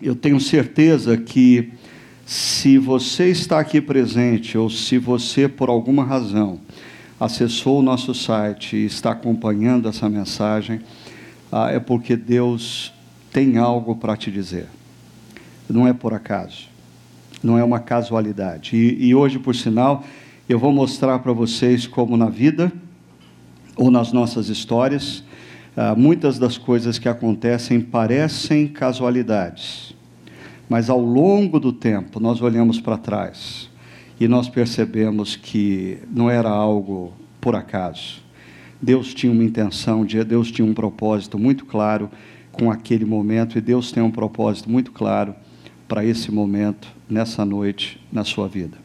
eu tenho certeza que se você está aqui presente ou se você, por alguma razão, acessou o nosso site e está acompanhando essa mensagem, ah, é porque Deus tem algo para te dizer. Não é por acaso, não é uma casualidade. E, e hoje, por sinal, eu vou mostrar para vocês como na vida ou nas nossas histórias, ah, muitas das coisas que acontecem parecem casualidades, mas ao longo do tempo nós olhamos para trás e nós percebemos que não era algo por acaso. Deus tinha uma intenção, Deus tinha um propósito muito claro com aquele momento e Deus tem um propósito muito claro para esse momento, nessa noite, na sua vida.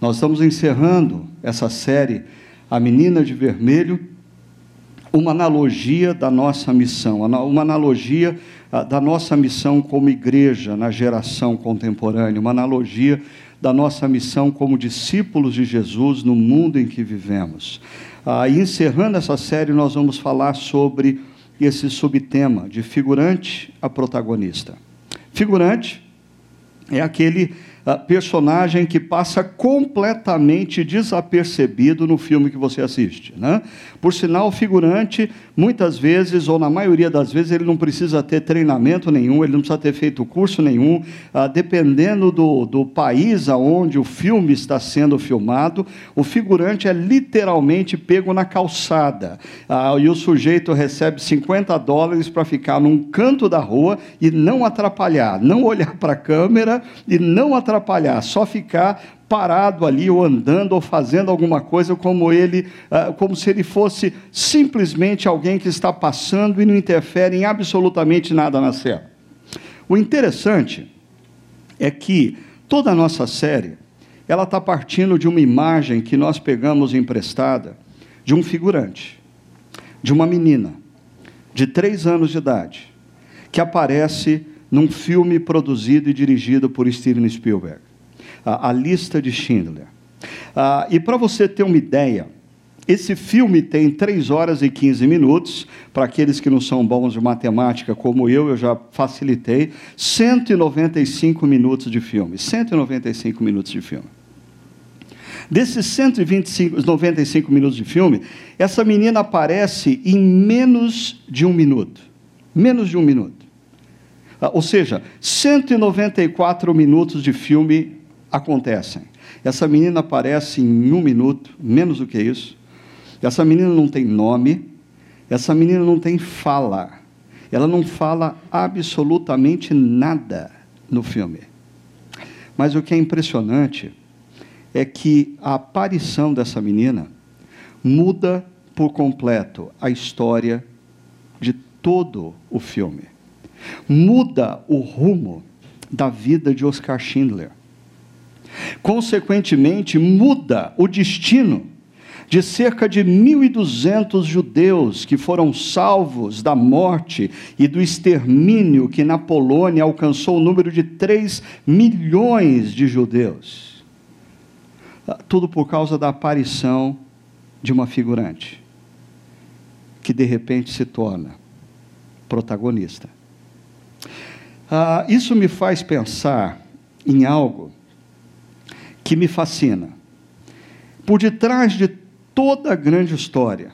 Nós estamos encerrando essa série, A Menina de Vermelho, uma analogia da nossa missão, uma analogia ah, da nossa missão como igreja na geração contemporânea, uma analogia da nossa missão como discípulos de Jesus no mundo em que vivemos. Ah, e encerrando essa série, nós vamos falar sobre esse subtema de figurante a protagonista. Figurante é aquele personagem que passa completamente desapercebido no filme que você assiste. Né? Por sinal, o figurante, muitas vezes, ou na maioria das vezes, ele não precisa ter treinamento nenhum, ele não precisa ter feito curso nenhum, ah, dependendo do, do país aonde o filme está sendo filmado, o figurante é literalmente pego na calçada. Ah, e o sujeito recebe 50 dólares para ficar num canto da rua e não atrapalhar, não olhar para a câmera e não atrapalhar atrapalhar, só ficar parado ali ou andando ou fazendo alguma coisa como ele, ah, como se ele fosse simplesmente alguém que está passando e não interfere em absolutamente nada na cena. O interessante é que toda a nossa série ela está partindo de uma imagem que nós pegamos emprestada de um figurante, de uma menina de três anos de idade, que aparece num filme produzido e dirigido por Steven Spielberg, a, Lista de Schindler. Ah, e para você ter uma ideia, esse filme tem 3 horas e 15 minutos. Para aqueles que não são bons de matemática como eu, eu já facilitei. 195 minutos de filme. 195 minutos de filme. Desses 125, 95 minutos de filme, essa menina aparece em menos de um minuto. Menos de um minuto. Ah, ou seja, 194 minutos de filme acontecem. Essa menina aparece em um minuto, menos do que isso. Essa menina não tem nome, essa menina não tem fala. Ela não fala absolutamente nada no filme. Mas o que é impressionante é que a aparição dessa menina muda por completo a história de todo o filme muda o rumo da vida de Oscar Schindler. Consequentemente, muda o destino de cerca de 1.200 judeus que foram salvos da morte e do extermínio que na Polônia alcançou o número de 3 milhões de judeus. Tudo por causa da aparição de uma figurante, que de repente se torna protagonista. Ah, isso me faz pensar em algo que me fascina. Por detrás de toda a grande história,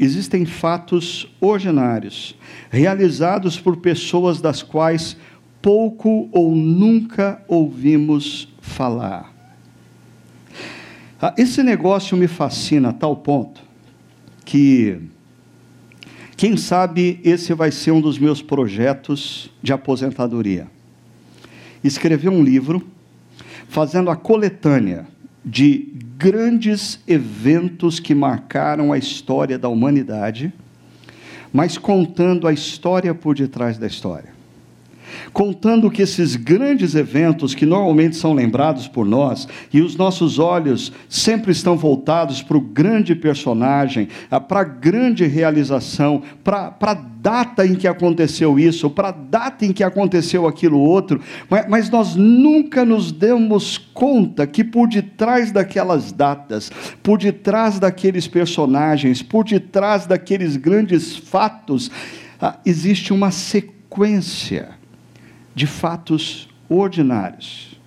existem fatos ordinários, realizados por pessoas das quais pouco ou nunca ouvimos falar. Ah, esse negócio me fascina a tal ponto que quem sabe esse vai ser um dos meus projetos de aposentadoria. Escrever um livro fazendo a coletânea de grandes eventos que marcaram a história da humanidade, mas contando a história por detrás da história contando que esses grandes eventos, que normalmente são lembrados por nós, e os nossos olhos sempre estão voltados para o grande personagem, para a grande realização, para a data em que aconteceu isso, para a data em que aconteceu aquilo outro, mas, nós nunca nos demos conta que por detrás daquelas datas, por detrás daqueles personagens, por detrás daqueles grandes fatos, ah, existe uma sequência de fatos ordinários,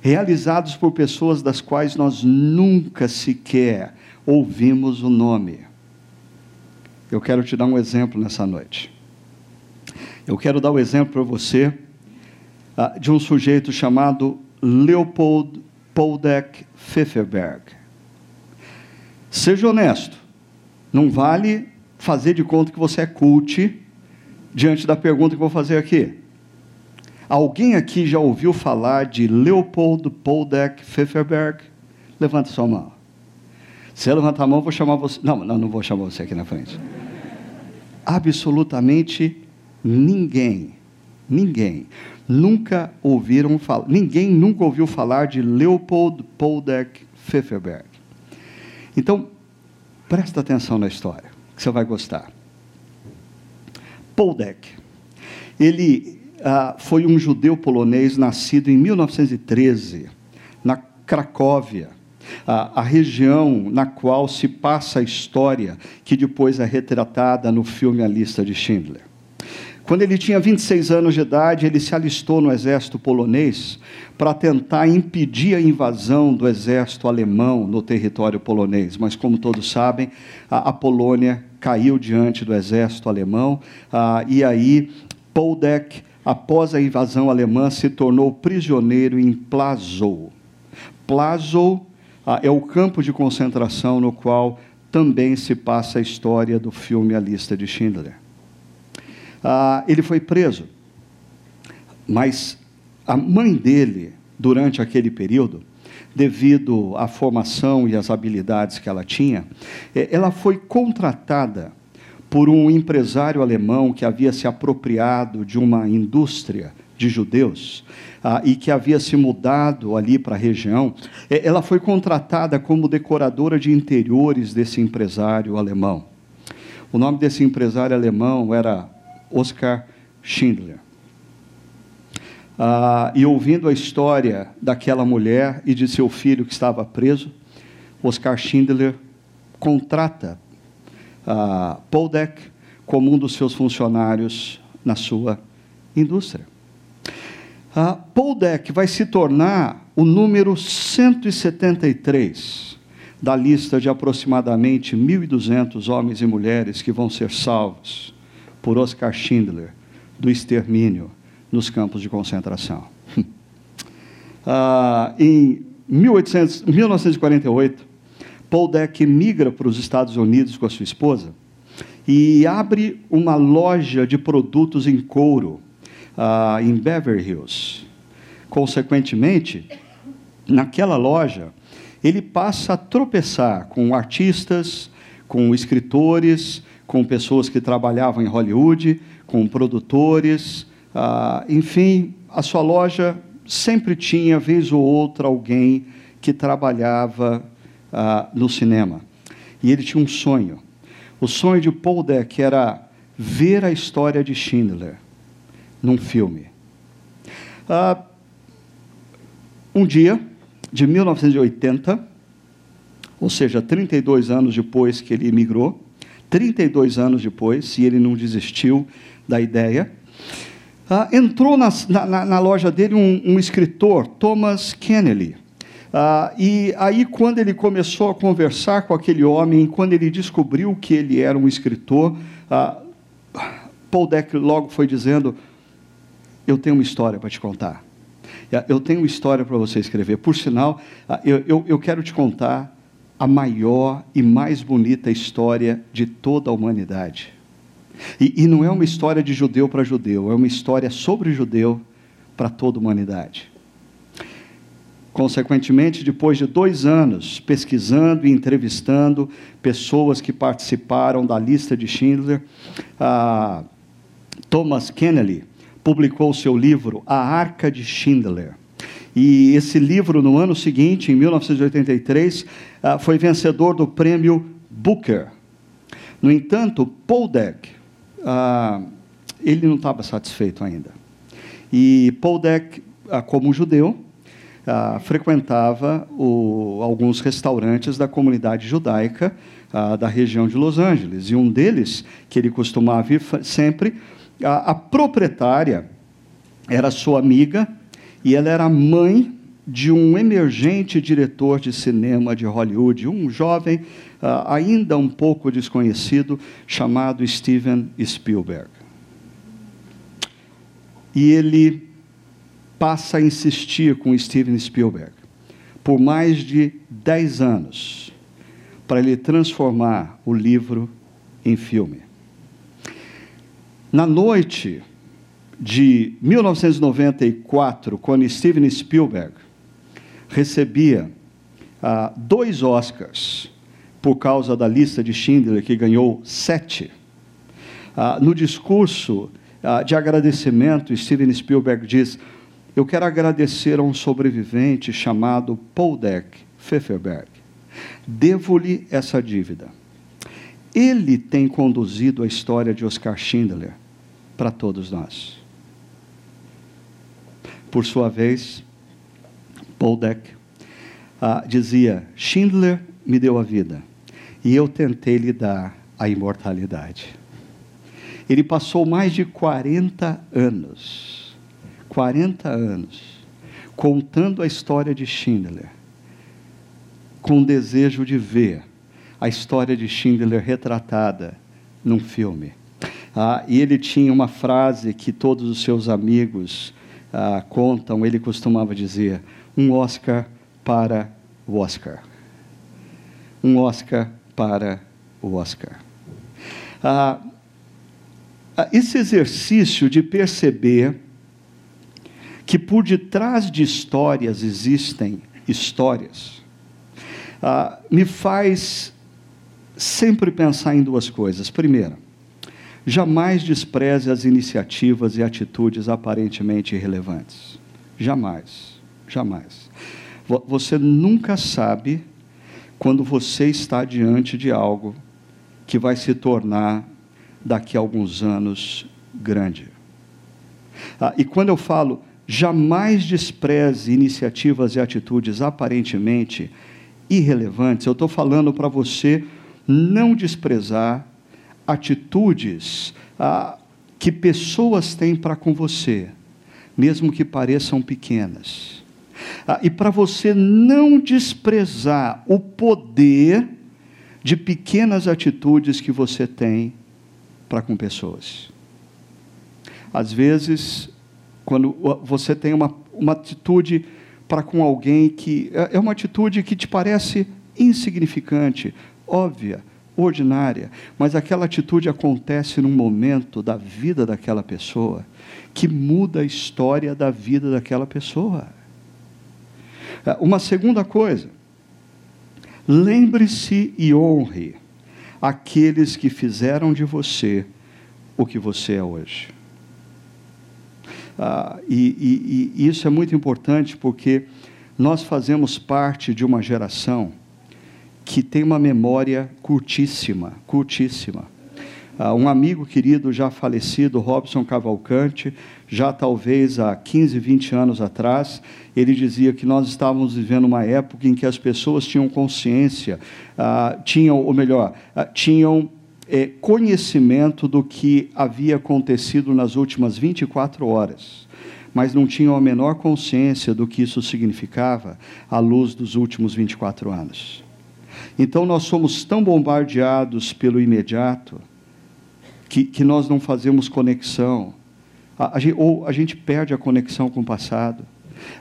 realizados por pessoas das quais nós nunca sequer ouvimos o nome. Eu quero te dar um exemplo nessa noite. Eu quero dar o um exemplo para você uh, de um sujeito chamado Leopold Poldek Pfefferberg. Seja honesto, não vale fazer de conta que você é cult diante da pergunta que vou fazer aqui. Alguém aqui já ouviu falar de Leopold Poldek Pfefferberg? Levanta sua mão. Se eu levantar a mão, vou chamar você. Não, não, não vou chamar você aqui na frente. Absolutamente ninguém, ninguém nunca ouviram falar, ninguém nunca ouviu falar de Leopold Poldek Pfefferberg. Então, presta atenção na história, que você vai gostar. Poldek, ele ah, foi um judeu polonês nascido em 1913, na Cracóvia, a, região na qual se passa a história que depois é retratada no filme A Lista de Schindler. Quando ele tinha 26 anos de idade, ele se alistou no exército polonês para tentar impedir a invasão do exército alemão no território polonês. Mas, como todos sabem, a, a Polônia caiu diante do exército alemão, ah, e aí Poldek, após a invasão alemã, se tornou prisioneiro em Plazow. Plazow ah, é o campo de concentração no qual também se passa a história do filme A Lista de Schindler. Ah, ele foi preso, mas a mãe dele, durante aquele período, devido à formação e às habilidades que ela tinha, eh, ela foi contratada por um empresário alemão que havia se apropriado de uma indústria de judeus ah, e que havia se mudado ali para a região, eh, ela foi contratada como decoradora de interiores desse empresário alemão. O nome desse empresário alemão era Oscar Schindler. Ah, e ouvindo a história daquela mulher e de seu filho que estava preso, Oscar Schindler contrata Poldek como um dos seus funcionários na sua indústria. Ah, Poldek vai se tornar o número 173 da lista de aproximadamente 1.200 homens e mulheres que vão ser salvos por Oscar Schindler do extermínio nos campos de concentração. ah, em 1800, 1948, Paul Deck migra para os Estados Unidos com a sua esposa e abre uma loja de produtos em couro ah, em Beverly Hills. Consequentemente, naquela loja, ele passa a tropeçar com artistas, com escritores, com pessoas que trabalhavam em Hollywood, com produtores, ah, enfim, a sua loja sempre tinha, vez ou outra, alguém que trabalhava ah, no cinema. E ele tinha um sonho. O sonho de Paul Deck era ver a história de Schindler num filme. Ah, um dia, de 1980, ou seja, 32 anos depois que ele emigrou, 32 anos depois, se ele não desistiu da ideia. Ah, entrou na, na, na, loja dele um, um escritor, Thomas Kennedy. Ah, e aí, quando ele começou a conversar com aquele homem, quando ele descobriu que ele era um escritor, ah, Paul Deck logo foi dizendo: Eu tenho uma história para te contar. Eu tenho uma história para você escrever. Por sinal, ah, eu, eu, eu quero te contar a maior e mais bonita história de toda a humanidade. E, e não é uma história de judeu para judeu, é uma história sobre judeu para toda a humanidade. Consequentemente, depois de dois anos pesquisando e entrevistando pessoas que participaram da lista de Schindler, Thomas Kennedy publicou seu livro A Arca de Schindler. E esse livro, no ano seguinte, em 1983, ah, foi vencedor do prêmio Booker. No entanto, Paul Deck, ah, ele não estava satisfeito ainda. E Paul Deck, ah, como judeu, frequentava o, alguns restaurantes da comunidade judaica da região de Los Angeles. E um deles, que ele costumava ir sempre, a, a proprietária era sua amiga e ela era mãe de um emergente diretor de cinema de Hollywood, um jovem uh, ainda um pouco desconhecido chamado Steven Spielberg. E ele passa a insistir com Steven Spielberg por mais de 10 anos para ele transformar o livro em filme. Na noite de 1994, quando Steven Spielberg recebia ah, dois Oscars por causa da lista de Schindler, que ganhou sete, ah, no discurso ah, de agradecimento, Steven Spielberg diz: Eu quero agradecer a um sobrevivente chamado Paul Deck Pfefferberg. Devo-lhe essa dívida. Ele tem conduzido a história de Oscar Schindler para todos nós. Por sua vez, Paul uh, dizia: Schindler me deu a vida e eu tentei lhe dar a imortalidade. Ele passou mais de 40 anos, 40 anos, contando a história de Schindler com o desejo de ver a história de Schindler retratada num filme. Ah, e ele tinha uma frase que todos os seus amigos ah, contam, ele costumava dizer: um Oscar para o Oscar. Um Oscar para o Oscar. Ah, ah esse exercício de perceber que por detrás de histórias existem histórias ah, me faz sempre pensar em duas coisas. Primeira, jamais despreze as iniciativas e atitudes aparentemente irrelevantes. Jamais, jamais. Você nunca sabe quando você está diante de algo que vai se tornar, daqui a alguns anos, grande. Ah, e quando eu falo, jamais despreze iniciativas e atitudes aparentemente irrelevantes, eu estou falando para você não desprezar atitudes ah, que pessoas têm para com você, mesmo que pareçam pequenas. Ah, e para você não desprezar o poder de pequenas atitudes que você tem para com pessoas. Às vezes, quando você tem uma, uma atitude para com alguém que é, é uma atitude que te parece insignificante, óbvia, ordinária, mas aquela atitude acontece num momento da vida daquela pessoa que muda a história da vida daquela pessoa. É, uma segunda coisa, lembre-se e honre aqueles que fizeram de você o que você é hoje. Ah, e, e, e isso é muito importante porque nós fazemos parte de uma geração que tem uma memória curtíssima, curtíssima. Uh, um amigo querido já falecido, Robson Cavalcante, já talvez há 15, 20 anos atrás, ele dizia que nós estávamos vivendo uma época em que as pessoas tinham consciência, uh, tinham, ou melhor, uh, tinham é, conhecimento do que havia acontecido nas últimas 24 horas, mas não tinham a menor consciência do que isso significava à luz dos últimos 24 anos. Então nós somos tão bombardeados pelo imediato que, que nós não fazemos conexão, a, a, ou a gente perde a conexão com o passado.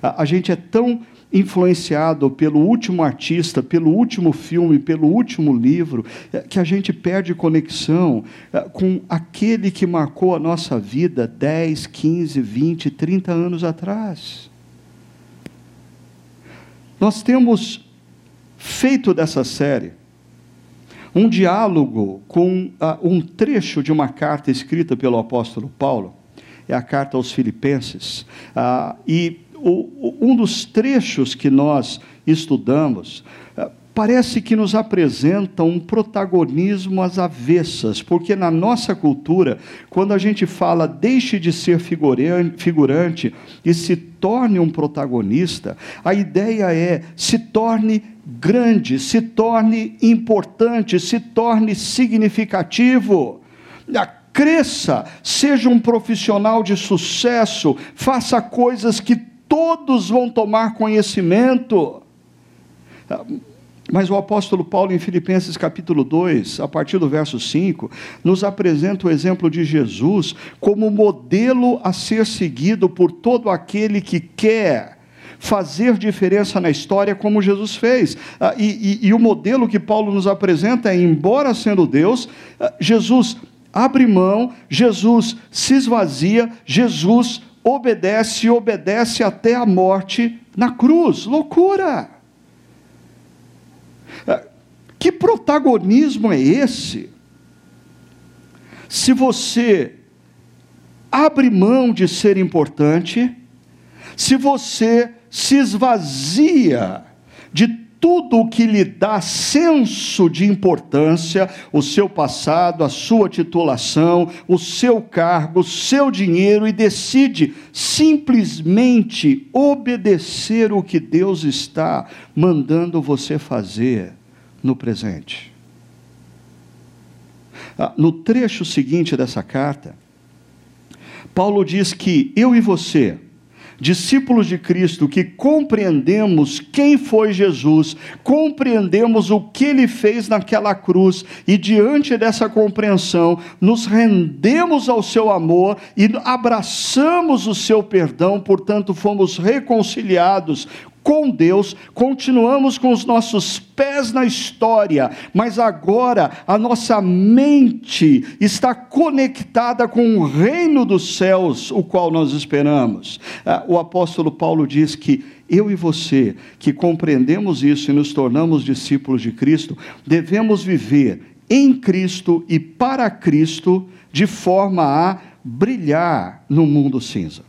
A, gente é tão influenciado pelo último artista, pelo último filme, pelo último livro, é, que a gente perde conexão é, com aquele que marcou a nossa vida 10, 15, 20, 30 anos atrás. Nós temos feito dessa série um diálogo com um trecho de uma carta escrita pelo apóstolo Paulo, é a carta aos Filipenses, uh, e o, um dos trechos que nós estudamos uh, parece que nos apresenta um protagonismo às avessas, porque na nossa cultura, quando a gente fala deixe de ser figurante e se torne um protagonista, a ideia é se torne grande, se torne importante, se torne significativo. cresça, seja um profissional de sucesso, faça coisas que todos vão tomar conhecimento. Mas o apóstolo Paulo, em Filipenses capítulo 2, a partir do verso 5, nos apresenta o exemplo de Jesus como modelo a ser seguido por todo aquele que quer fazer diferença na história, como Jesus fez. Ah, e, e, e, o modelo que Paulo nos apresenta é: embora sendo Deus, ah, Jesus abre mão, Jesus se esvazia, Jesus obedece e obedece até a morte na cruz. Loucura! Que protagonismo é esse? Se você abre mão de ser importante, se você se esvazia de tudo o que lhe dá senso de importância, o seu passado, a sua titulação, o seu cargo, o seu dinheiro, e decide simplesmente obedecer o que Deus está mandando você fazer no presente. Ah, no trecho seguinte dessa carta, Paulo diz que eu e você, discípulos de Cristo, que compreendemos quem foi Jesus, compreendemos o que ele fez naquela cruz, e diante dessa compreensão, nos rendemos ao seu amor e abraçamos o seu perdão, portanto, fomos reconciliados com Deus, continuamos com os nossos pés na história, mas agora a nossa mente está conectada com o reino dos céus, o qual nós esperamos. Ah, o apóstolo Paulo diz que eu e você, que compreendemos isso e nos tornamos discípulos de Cristo, devemos viver em Cristo e para Cristo, de forma a brilhar no mundo cinza.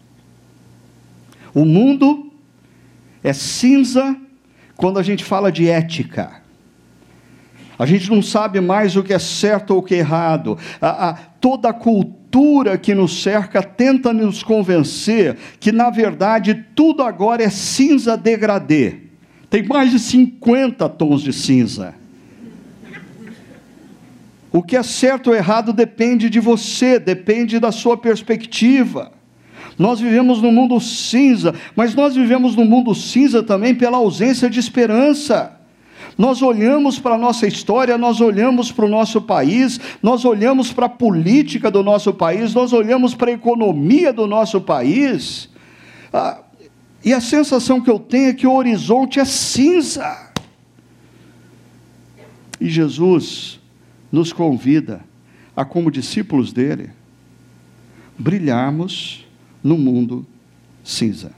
O mundo é cinza quando a gente fala de ética. A gente não sabe mais o que é certo ou o que é errado. A, a, toda a cultura que nos cerca tenta nos convencer que, na verdade, tudo agora é cinza degradê. Tem mais de 50 tons de cinza. O que é certo ou errado depende de você, depende da sua perspectiva. Nós vivemos num mundo cinza, mas nós vivemos num mundo cinza também pela ausência de esperança. Nós olhamos para a nossa história, nós olhamos para o nosso país, nós olhamos para a política do nosso país, nós olhamos para a economia do nosso país, ah, e a sensação que eu tenho é que o horizonte é cinza. E Jesus nos convida a, como discípulos dele, brilharmos no mundo cinza.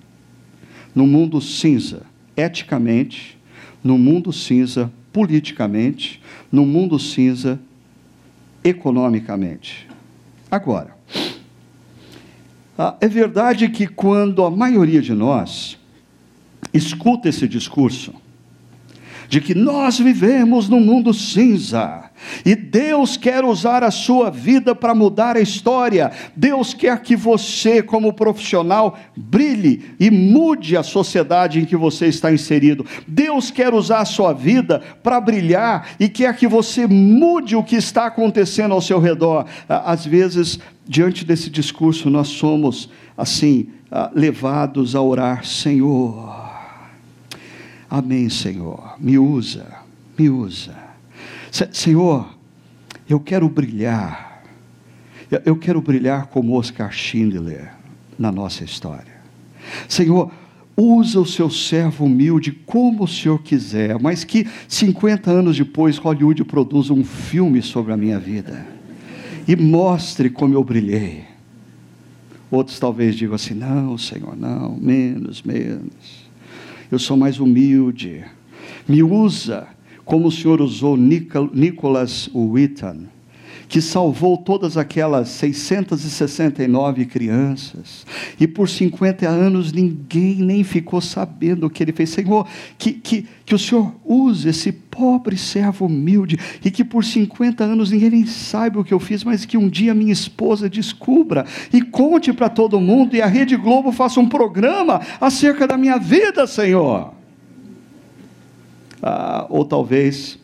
No mundo cinza, eticamente, no mundo cinza, politicamente, no mundo cinza, economicamente. Agora, ah, é verdade que quando a maioria de nós escuta esse discurso, de que nós vivemos num mundo cinza, e Deus quer usar a sua vida para mudar a história. Deus quer que você, como profissional, brilhe e mude a sociedade em que você está inserido. Deus quer usar a sua vida para brilhar e quer que você mude o que está acontecendo ao seu redor. Às vezes, diante desse discurso, nós somos assim levados a orar, Senhor. Amém, Senhor. Me usa, me usa Senhor, eu quero brilhar. Eu quero brilhar como Oscar Schindler na nossa história. Senhor, usa o seu servo humilde como o Senhor quiser, mas que 50 anos depois Hollywood produza um filme sobre a minha vida e mostre como eu brilhei. Outros talvez digam assim: não, Senhor, não, menos, menos. Eu sou mais humilde. Me usa como o Senhor usou Nicholas Witten, que salvou todas aquelas 669 crianças, e por 50 anos ninguém nem ficou sabendo o que ele fez. Senhor, que, que, que o Senhor use esse pobre servo humilde, e que por 50 anos ninguém nem saiba o que eu fiz, mas que um dia minha esposa descubra e conte para todo mundo, e a Rede Globo faça um programa acerca da minha vida, Senhor. Ah, ou talvez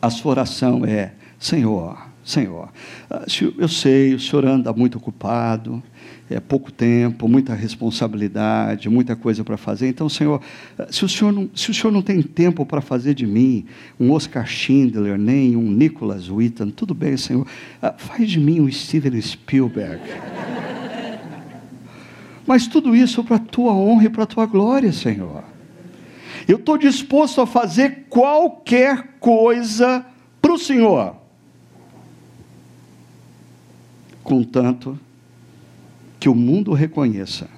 a sua oração é: Senhor, Senhor, ah, eu sei, o Senhor anda muito ocupado, é pouco tempo, muita responsabilidade, muita coisa para fazer. Então, Senhor, ah, se o Senhor não, se o Senhor não tem tempo para fazer de mim um Oscar Schindler, nem um Nicholas Witten, tudo bem, Senhor, ah, faz de mim um Steven Spielberg. Mas tudo isso para a tua honra e para a tua glória, Senhor. Eu estou disposto a fazer qualquer coisa para o Senhor contanto que o mundo reconheça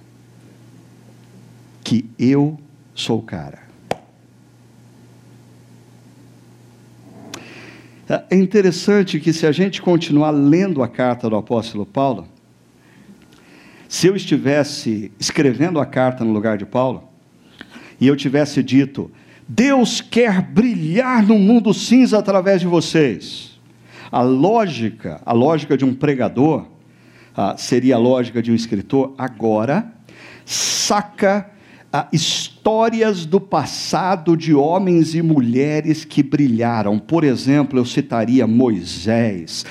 que eu sou o cara. É interessante que, se a gente continuar lendo a carta do apóstolo Paulo, se eu estivesse escrevendo a carta no lugar de Paulo, e eu tivesse dito, Deus quer brilhar no mundo cinza através de vocês. A lógica, a lógica de um pregador, ah, seria a lógica de um escritor, agora saca ah, histórias do passado de homens e mulheres que brilharam. Por exemplo, eu citaria Moisés,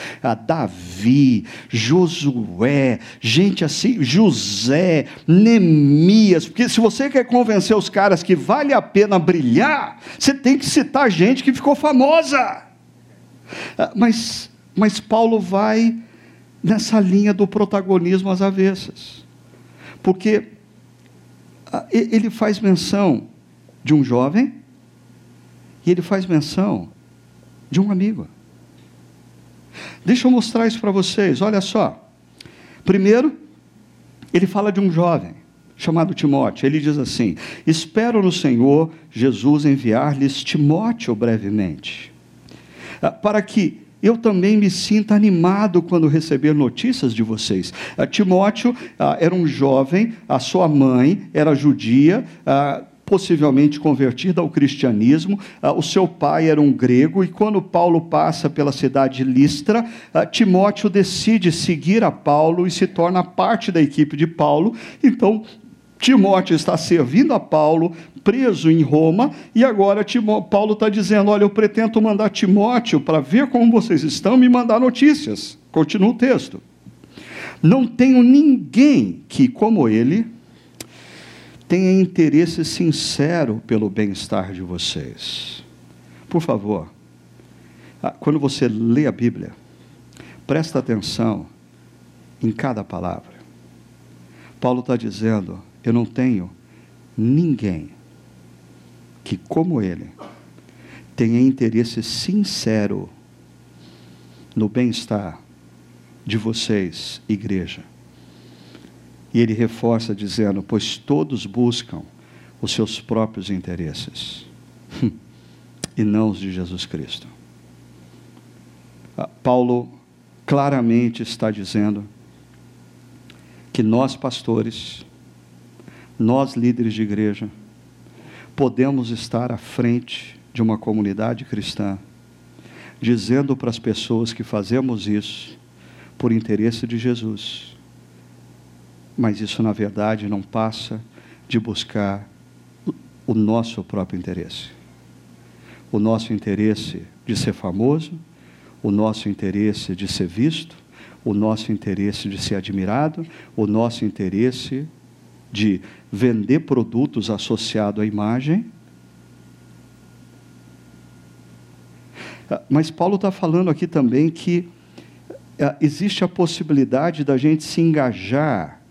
Davi, Josué, gente assim, José, Neemias. Porque se você quer convencer os caras que vale a pena brilhar, você tem que citar gente que ficou famosa. Ah, mas, mas Paulo vai nessa linha do protagonismo às avessas. Porque ele faz menção de um jovem e ele faz menção de um amigo. Deixa eu mostrar isso para vocês, olha só. Primeiro, ele fala de um jovem chamado Timóteo. Ele diz assim: Espero no Senhor Jesus enviar-lhes Timóteo brevemente ah, para que eu também me sinta animado quando receber notícias de vocês. Ah, Timóteo ah, era um jovem, a sua mãe era judia, possivelmente convertida ao cristianismo. o seu pai era um grego, e quando Paulo passa pela cidade de Listra, Timóteo decide seguir a Paulo e se torna parte da equipe de Paulo. Então, Timóteo está servindo a Paulo, preso em Roma, e agora Timó Paulo está dizendo: Olha, eu pretendo mandar Timóteo para ver como vocês estão, me mandar notícias. Continua o texto. Não tenho ninguém que, como ele, tenha interesse sincero pelo bem-estar de vocês. Por favor, ah, quando você lê a Bíblia, presta atenção em cada palavra. Paulo está dizendo: eu não tenho ninguém que, como ele, tenha interesse sincero no bem-estar de vocês, igreja. E ele reforça dizendo: Pois todos buscam os seus próprios interesses, e não os de Jesus Cristo. Ah, Paulo claramente está dizendo que nós, pastores, nós líderes de igreja, podemos estar à frente de uma comunidade cristã, dizendo para as pessoas que fazemos isso por interesse de Jesus. Mas isso, na verdade, não passa de buscar o nosso próprio interesse. O nosso interesse de ser famoso, o nosso interesse de ser visto, o nosso interesse de ser admirado, o nosso interesse de vender produtos associados à imagem. Ah, mas Paulo está falando aqui também que ah, existe a possibilidade da gente se engajar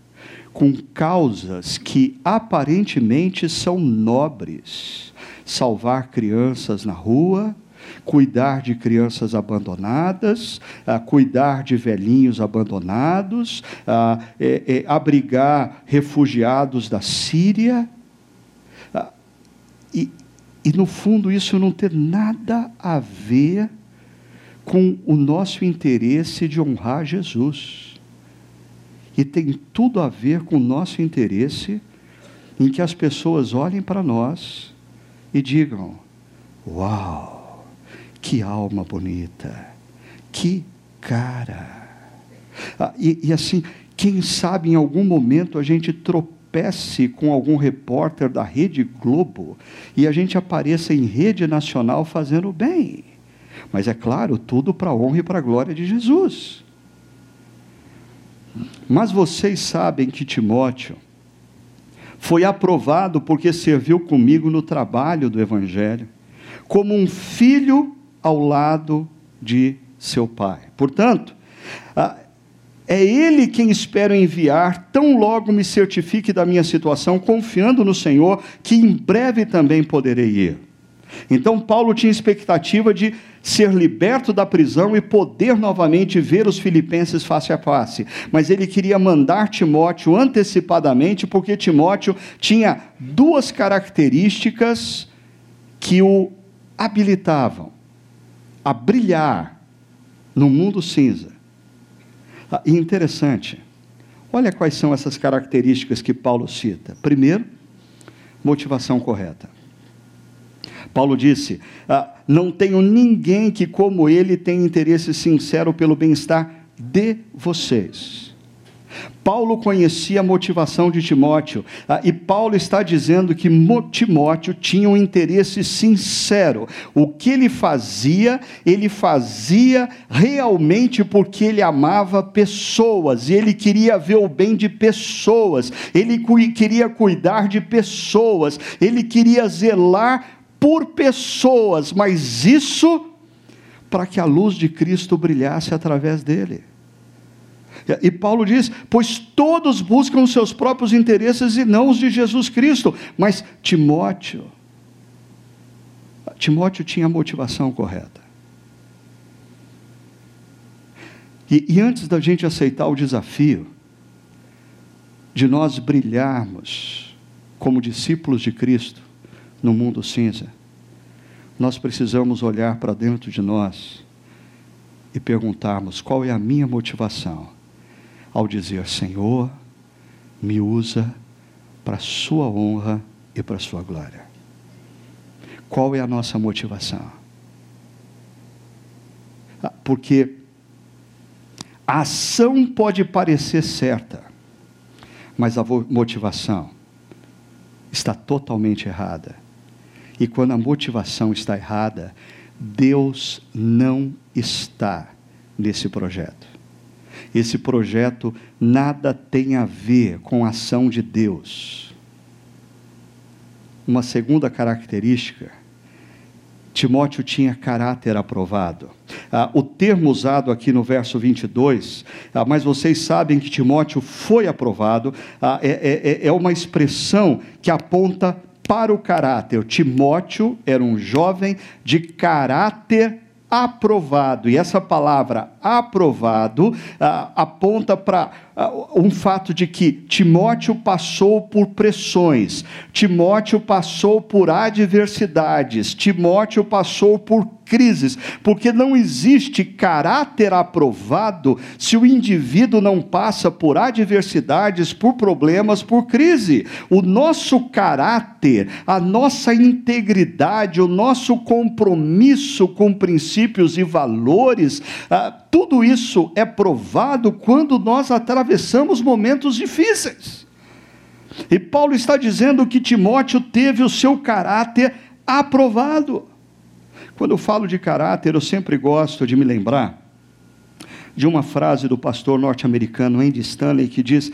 com causas que aparentemente são nobres. Salvar crianças na rua, cuidar de crianças abandonadas, ah, cuidar de velhinhos abandonados, ah, é, é, abrigar refugiados da Síria. Ah, e, e, no fundo, isso não tem nada a ver com o nosso interesse de honrar Jesus. E tem tudo a ver com o nosso interesse em que as pessoas olhem para nós e digam: Uau! Que alma bonita, que cara. Ah, e, e assim, quem sabe em algum momento a gente tropece com algum repórter da Rede Globo e a gente apareça em rede nacional fazendo bem. Mas é claro, tudo para a honra e para a glória de Jesus. Mas vocês sabem que Timóteo foi aprovado porque serviu comigo no trabalho do Evangelho, como um filho ao lado de seu pai. Portanto, é ele quem espero enviar, tão logo me certifique da minha situação, confiando no Senhor, que em breve também poderei ir. Então, Paulo tinha expectativa de ser liberto da prisão e poder novamente ver os filipenses face a face. Mas ele queria mandar Timóteo antecipadamente, porque Timóteo tinha duas características que o habilitavam a brilhar no mundo cinza. Ah, e interessante, olha quais são essas características que Paulo cita. Primeiro, motivação correta. Paulo disse: ah, Não tenho ninguém que, como ele, tenha interesse sincero pelo bem-estar de vocês. Paulo conhecia a motivação de Timóteo, ah, e Paulo está dizendo que Timóteo tinha um interesse sincero. O que ele fazia, ele fazia realmente porque ele amava pessoas, e ele queria ver o bem de pessoas, ele queria cuidar de pessoas, ele queria zelar por pessoas, mas isso para que a luz de Cristo brilhasse através dele. E Paulo diz: Pois todos buscam os seus próprios interesses e não os de Jesus Cristo. Mas Timóteo, Timóteo tinha a motivação correta. E, e antes da gente aceitar o desafio de nós brilharmos como discípulos de Cristo, no mundo cinza, nós precisamos olhar para dentro de nós e perguntarmos qual é a minha motivação ao dizer: Senhor, me usa para a Sua honra e para a Sua glória. Qual é a nossa motivação? Ah, porque a ação pode parecer certa, mas a motivação está totalmente errada. E quando a motivação está errada, Deus não está nesse projeto. Esse projeto nada tem a ver com a ação de Deus. Uma segunda característica, Timóteo tinha caráter aprovado. Ah, o termo usado aqui no verso 22, ah, mas vocês sabem que Timóteo foi aprovado, ah, é, é, é, é uma expressão que aponta para o caráter. Timóteo era um jovem de caráter aprovado. E essa palavra aprovado ah, aponta para um fato de que Timóteo passou por pressões, Timóteo passou por adversidades, Timóteo passou por crises, porque não existe caráter aprovado se o indivíduo não passa por adversidades, por problemas, por crise. O nosso caráter, a nossa integridade, o nosso compromisso com princípios e valores, ah, tudo isso é provado quando nós atravessamos momentos difíceis. E Paulo está dizendo que Timóteo teve o seu caráter aprovado. Quando eu falo de caráter, eu sempre gosto de me lembrar de uma frase do pastor norte-americano Andy Stanley que diz: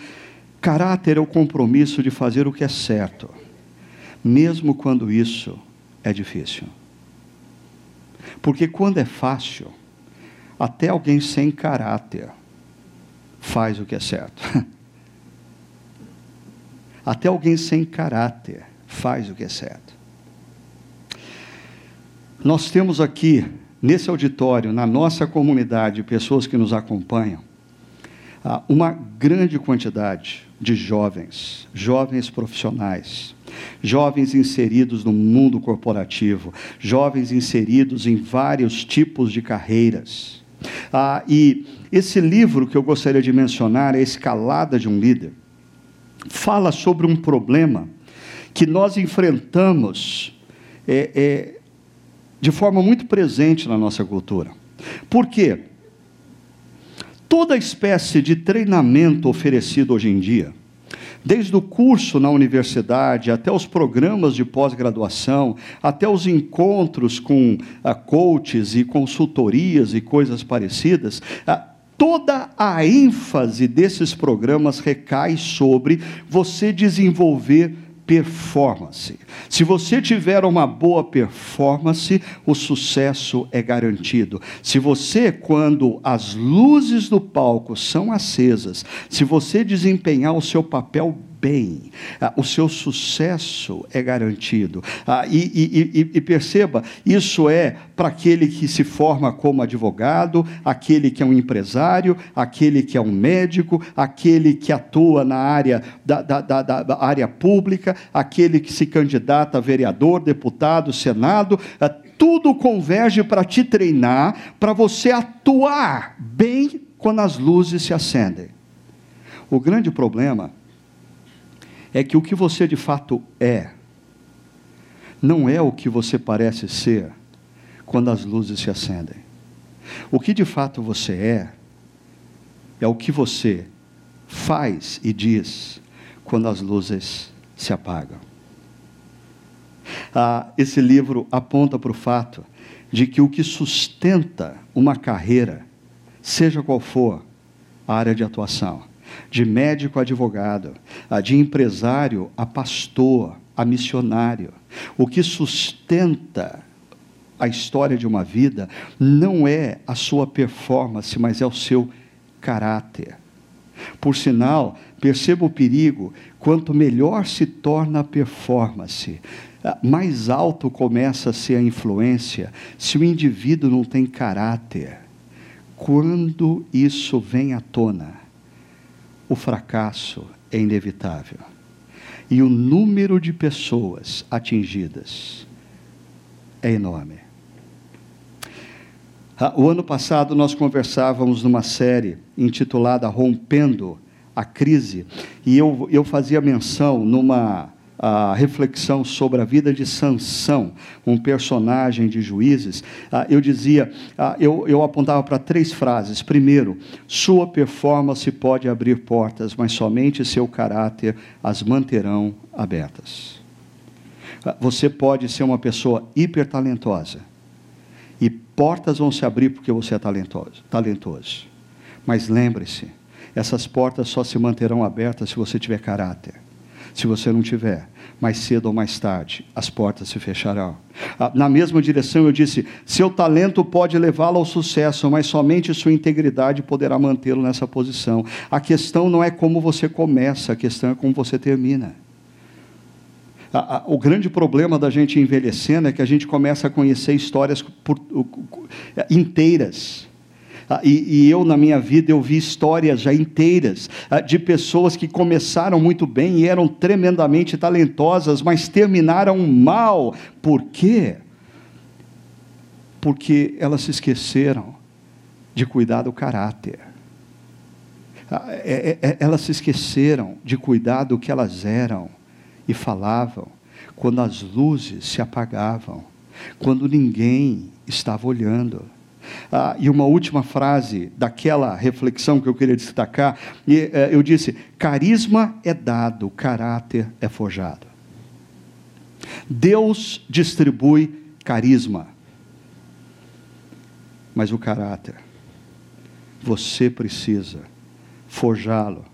Caráter é o compromisso de fazer o que é certo, mesmo quando isso é difícil. Porque quando é fácil, até alguém sem caráter faz o que é certo. Até alguém sem caráter faz o que é certo. Nós temos aqui, nesse auditório, na nossa comunidade, pessoas que nos acompanham, ah, uma grande quantidade de jovens, jovens profissionais, jovens inseridos no mundo corporativo, jovens inseridos em vários tipos de carreiras. Ah, e esse livro que eu gostaria de mencionar, A Escalada de um Líder, fala sobre um problema que nós enfrentamos é, é, de forma muito presente na nossa cultura. Por quê? Toda espécie de treinamento oferecido hoje em dia Desde o curso na universidade, até os programas de pós-graduação, até os encontros com uh, coaches e consultorias e coisas parecidas, uh, toda a ênfase desses programas recai sobre você desenvolver performance. Se você tiver uma boa performance, o sucesso é garantido. Se você, quando as luzes do palco são acesas, se você desempenhar o seu papel bem, ah, o seu sucesso é garantido. Ah, e, e, e, perceba, isso é para aquele que se forma como advogado, aquele que é um empresário, aquele que é um médico, aquele que atua na área da, da, da, da área pública, aquele que se candidata a vereador, deputado, senado. Ah, tudo converge para te treinar, para você atuar bem quando as luzes se acendem. O grande problema é que o que você de fato é, não é o que você parece ser quando as luzes se acendem. O que de fato você é, é o que você faz e diz quando as luzes se apagam. Ah, esse livro aponta para o fato de que o que sustenta uma carreira, seja qual for a área de atuação, de médico a advogado, de empresário a pastor, a missionário. O que sustenta a história de uma vida não é a sua performance, mas é o seu caráter. Por sinal, perceba o perigo: quanto melhor se torna a performance, mais alto começa a ser a influência se o indivíduo não tem caráter. Quando isso vem à tona, o fracasso é inevitável. E o número de pessoas atingidas é enorme. Ah, o ano passado nós conversávamos numa série intitulada Rompendo a Crise, e eu, eu fazia menção numa a reflexão sobre a vida de Sansão, um personagem de juízes, ah, eu dizia, ah, eu, apontava para três frases. Primeiro, sua performance pode abrir portas, mas somente seu caráter as manterão abertas. Ah, você pode ser uma pessoa hiper talentosa e portas vão se abrir porque você é talentoso. talentoso. Mas lembre-se, essas portas só se manterão abertas se você tiver caráter. Se você não tiver, mais cedo ou mais tarde, as portas se fecharão. Ah, na mesma direção, eu disse: seu talento pode levá-lo ao sucesso, mas somente sua integridade poderá mantê-lo nessa posição. A questão não é como você começa, a questão é como você termina. O grande problema da gente envelhecendo é que a gente começa a conhecer histórias por, inteiras ah, e, e, eu, na minha vida, eu vi histórias já inteiras ah, de pessoas que começaram muito bem e eram tremendamente talentosas, mas terminaram mal. Por quê? Porque elas se esqueceram de cuidar do caráter. Ah, é, é, é, elas se esqueceram de cuidar do que elas eram e falavam quando as luzes se apagavam, quando ninguém estava olhando. Ah, e uma última frase daquela reflexão que eu queria destacar, e, eh, eu disse: carisma é dado, caráter é forjado. Deus distribui carisma, mas o caráter, você precisa forjá-lo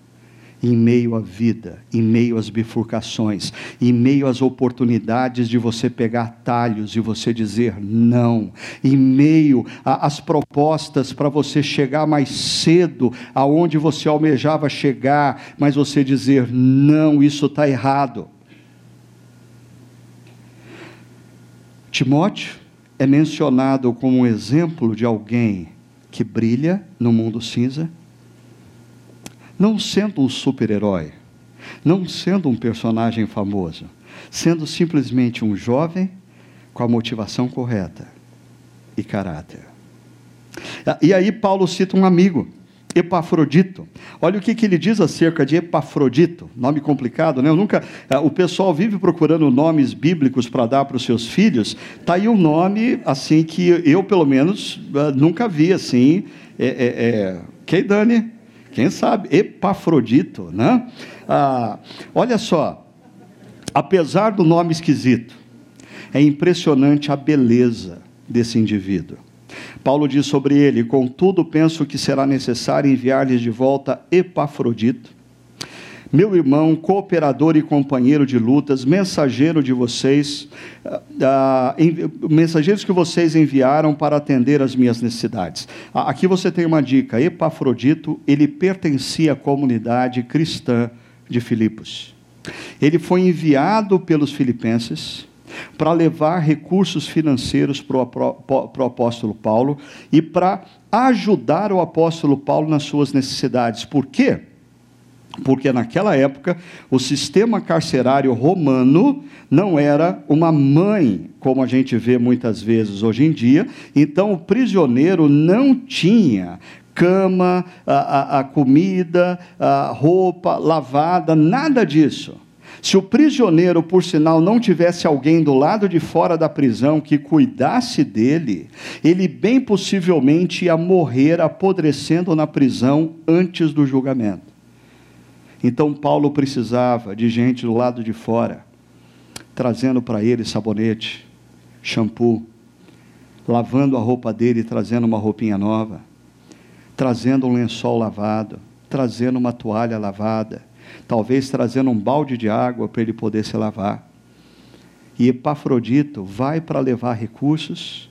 em meio à vida, em meio às bifurcações, em meio às oportunidades de você pegar talhos e você dizer não, em meio às propostas para você chegar mais cedo aonde você almejava chegar, mas você dizer não, isso está errado. Timóteo é mencionado como um exemplo de alguém que brilha no mundo cinza não sendo um super-herói, não sendo um personagem famoso, sendo simplesmente um jovem com a motivação correta e caráter. Ah, e aí Paulo cita um amigo, Epafrodito. Olha o que, que ele diz acerca de Epafrodito, nome complicado, né? Eu nunca, ah, o pessoal vive procurando nomes bíblicos para dar para os seus filhos. Tá aí um nome assim que eu pelo menos ah, nunca vi assim. É, é, é... Dani? Quem sabe? Epafrodito, né? Ah, olha só, apesar do nome esquisito, é impressionante a beleza desse indivíduo. Paulo diz sobre ele: Contudo, penso que será necessário enviar-lhes de volta Epafrodito, meu irmão, cooperador e companheiro de lutas, mensageiro de vocês, ah, mensageiros que vocês enviaram para atender as minhas necessidades. Ah, aqui você tem uma dica: Epafrodito, ele pertencia à comunidade cristã de Filipos. Ele foi enviado pelos filipenses para levar recursos financeiros para o apóstolo Paulo e para ajudar o apóstolo Paulo nas suas necessidades. Por quê? Porque naquela época o sistema carcerário romano não era uma mãe, como a gente vê muitas vezes hoje em dia, então o prisioneiro não tinha cama, a, a, a comida, a roupa lavada, nada disso. Se o prisioneiro, por sinal, não tivesse alguém do lado de fora da prisão que cuidasse dele, ele bem possivelmente ia morrer apodrecendo na prisão antes do julgamento. Então Paulo precisava de gente do lado de fora, trazendo para ele sabonete, shampoo, lavando a roupa dele trazendo uma roupinha nova, trazendo um lençol lavado, trazendo uma toalha lavada, talvez trazendo um balde de água para ele poder se lavar. E Epafrodito vai para levar recursos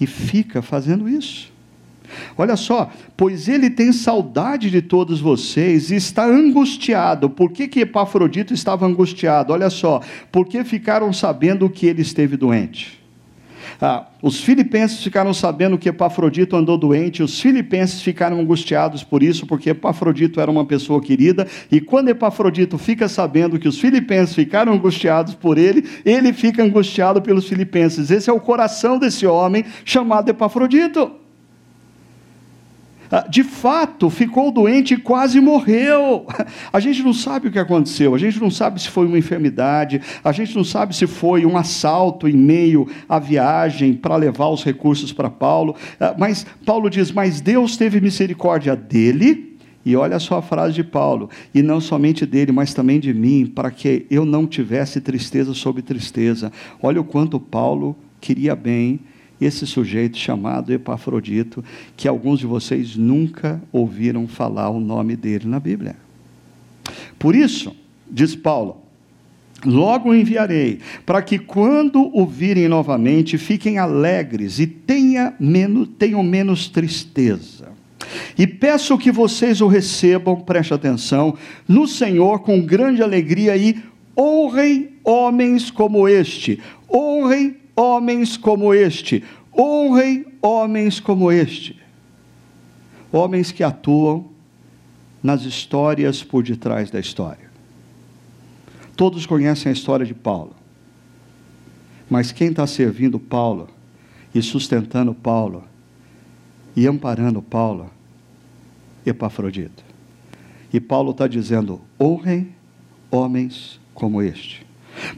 e fica fazendo isso. Olha só, pois ele tem saudade de todos vocês e está angustiado. Por que, que Epafrodito estava angustiado? Olha só, porque ficaram sabendo que ele esteve doente. Ah, os filipenses ficaram sabendo que Epafrodito andou doente, os filipenses ficaram angustiados por isso, porque Epafrodito era uma pessoa querida, e quando Epafrodito fica sabendo que os filipenses ficaram angustiados por ele, ele fica angustiado pelos filipenses. Esse é o coração desse homem chamado Epafrodito. Ah, de fato ficou doente e quase morreu. A gente não sabe o que aconteceu, a gente não sabe se foi uma enfermidade, a gente não sabe se foi um assalto em meio à viagem para levar os recursos para Paulo. Ah, mas Paulo diz: Mas Deus teve misericórdia dele. E olha só a frase de Paulo: e não somente dele, mas também de mim, para que eu não tivesse tristeza sobre tristeza. Olha o quanto Paulo queria bem esse sujeito chamado Epafrodito, que alguns de vocês nunca ouviram falar o nome dele na Bíblia. Por isso, diz Paulo, Logo enviarei, para que quando o virem novamente, fiquem alegres e tenha menos, tenham menos tristeza. E peço que vocês o recebam, preste atenção, no Senhor com grande alegria e honrem homens como este, honrem homens como este, honrem homens como este. Homens que atuam nas histórias por detrás da história. Todos conhecem a história de Paulo. Mas quem está servindo Paulo e sustentando Paulo e amparando Paulo? Epafrodito. E Paulo está dizendo: honrem homens como este.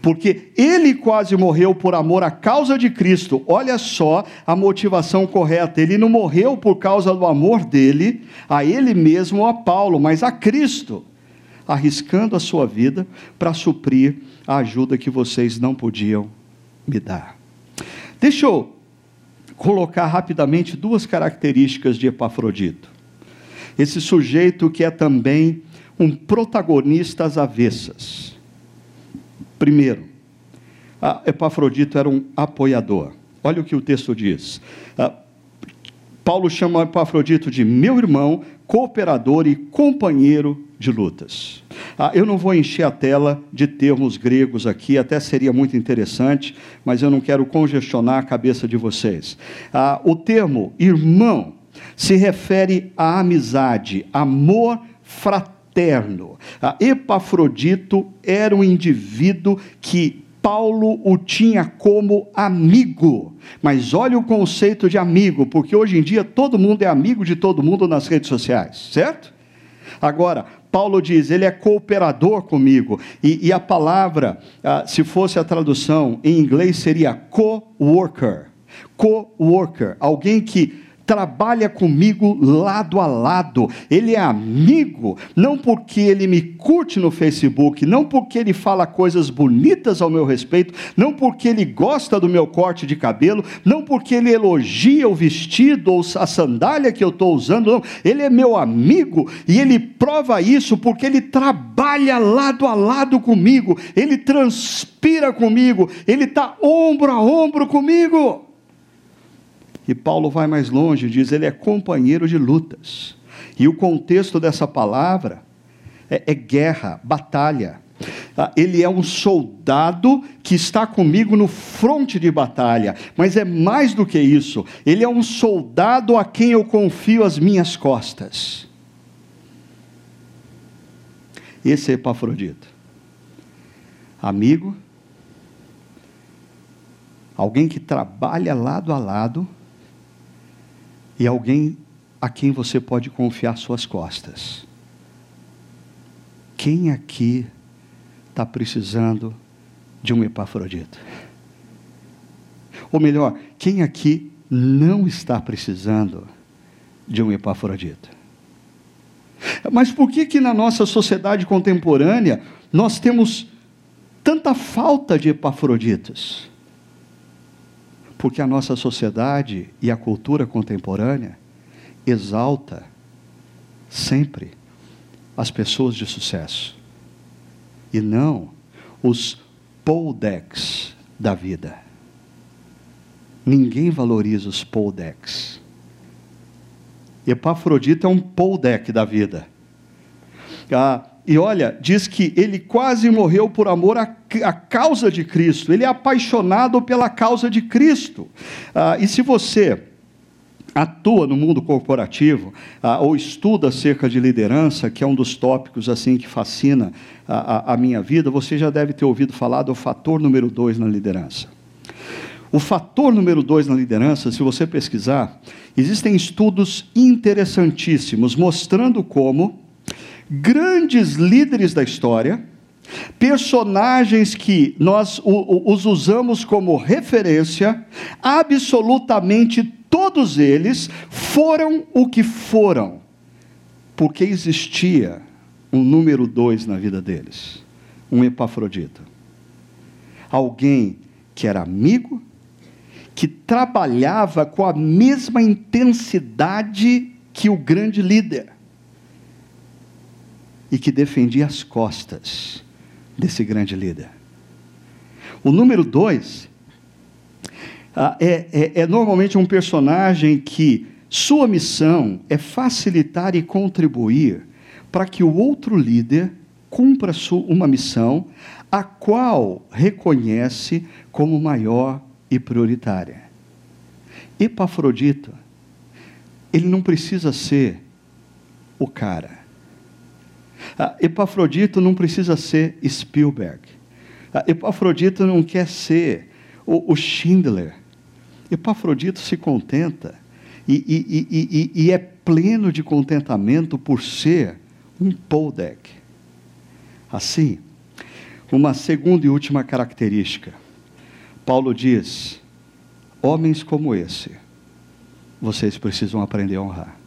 Porque ele quase morreu por amor à causa de Cristo. Olha só a motivação correta. Ele não morreu por causa do amor dele, a ele mesmo ou a Paulo, mas a Cristo, arriscando a sua vida para suprir a ajuda que vocês não podiam me dar. Deixa eu colocar rapidamente duas características de Epafrodito. Esse sujeito que é também um protagonista às avessas Primeiro, Epafrodito era um apoiador. Olha o que o texto diz. Paulo chama Epafrodito de meu irmão, cooperador e companheiro de lutas. Ah, eu não vou encher a tela de termos gregos aqui, até seria muito interessante, mas eu não quero congestionar a cabeça de vocês. Ah, o termo irmão se refere à amizade, amor fraterno Ah, Epafrodito era um indivíduo que Paulo o tinha como amigo. Mas olha o conceito de amigo, porque hoje em dia todo mundo é amigo de todo mundo nas redes sociais, certo? Agora, Paulo diz, ele é cooperador comigo. E, e a palavra, ah, se fosse a tradução em inglês, seria co-worker. Co-worker, alguém que trabalha comigo lado a lado. Ele é amigo, não porque ele me curte no Facebook, não porque ele fala coisas bonitas ao meu respeito, não porque ele gosta do meu corte de cabelo, não porque ele elogia o vestido ou a sandália que eu estou usando, não. Ele é meu amigo e ele prova isso porque ele trabalha lado a lado comigo, ele transpira comigo, ele está ombro a ombro comigo. E Paulo vai mais longe, diz: ele é companheiro de lutas. E o contexto dessa palavra é, é guerra, batalha. Ah, ele é um soldado que está comigo no fronte de batalha, mas é mais do que isso, ele é um soldado a quem eu confio as minhas costas. Esse é Epafrodito. Amigo, alguém que trabalha lado a lado e alguém a quem você pode confiar suas costas. Quem aqui está precisando de um Epafrodito? Ou melhor, quem aqui não está precisando de um Epafrodito? Mas por que que na nossa sociedade contemporânea nós temos tanta falta de Epafroditos? Porque a nossa sociedade e a cultura contemporânea exalta sempre as pessoas de sucesso e não os poldex da vida. Ninguém valoriza os poldex. Epafrodito é um poldec da vida. Ah, e olha, diz que ele quase morreu por amor à, à causa de Cristo, ele é apaixonado pela causa de Cristo. Ah, e se você atua no mundo corporativo ah, ou estuda acerca de liderança, que é um dos tópicos assim que fascina a, a, a minha vida, você já deve ter ouvido falar do fator número dois na liderança. O fator número dois na liderança, se você pesquisar, existem estudos interessantíssimos mostrando como grandes líderes da história, personagens que nós os usamos como referência, absolutamente todos eles foram o que foram, porque existia um número dois na vida deles, um Epafrodito. Alguém que era amigo, que trabalhava com a mesma intensidade que o grande líder e que defendia as costas desse grande líder. O número dois ah, é, é, é normalmente um personagem que sua missão é facilitar e contribuir para que o outro líder cumpra uma missão a qual reconhece como maior e prioritária. Epafrodito, ele não precisa ser o cara. Ah, Epafrodito não precisa ser Spielberg. Ah, Epafrodito não quer ser o, o Schindler. Epafrodito se contenta e, e, e, e, é pleno de contentamento por ser um Poldek. Assim, uma segunda e última característica. Paulo diz: homens como esse, vocês precisam aprender a honrar.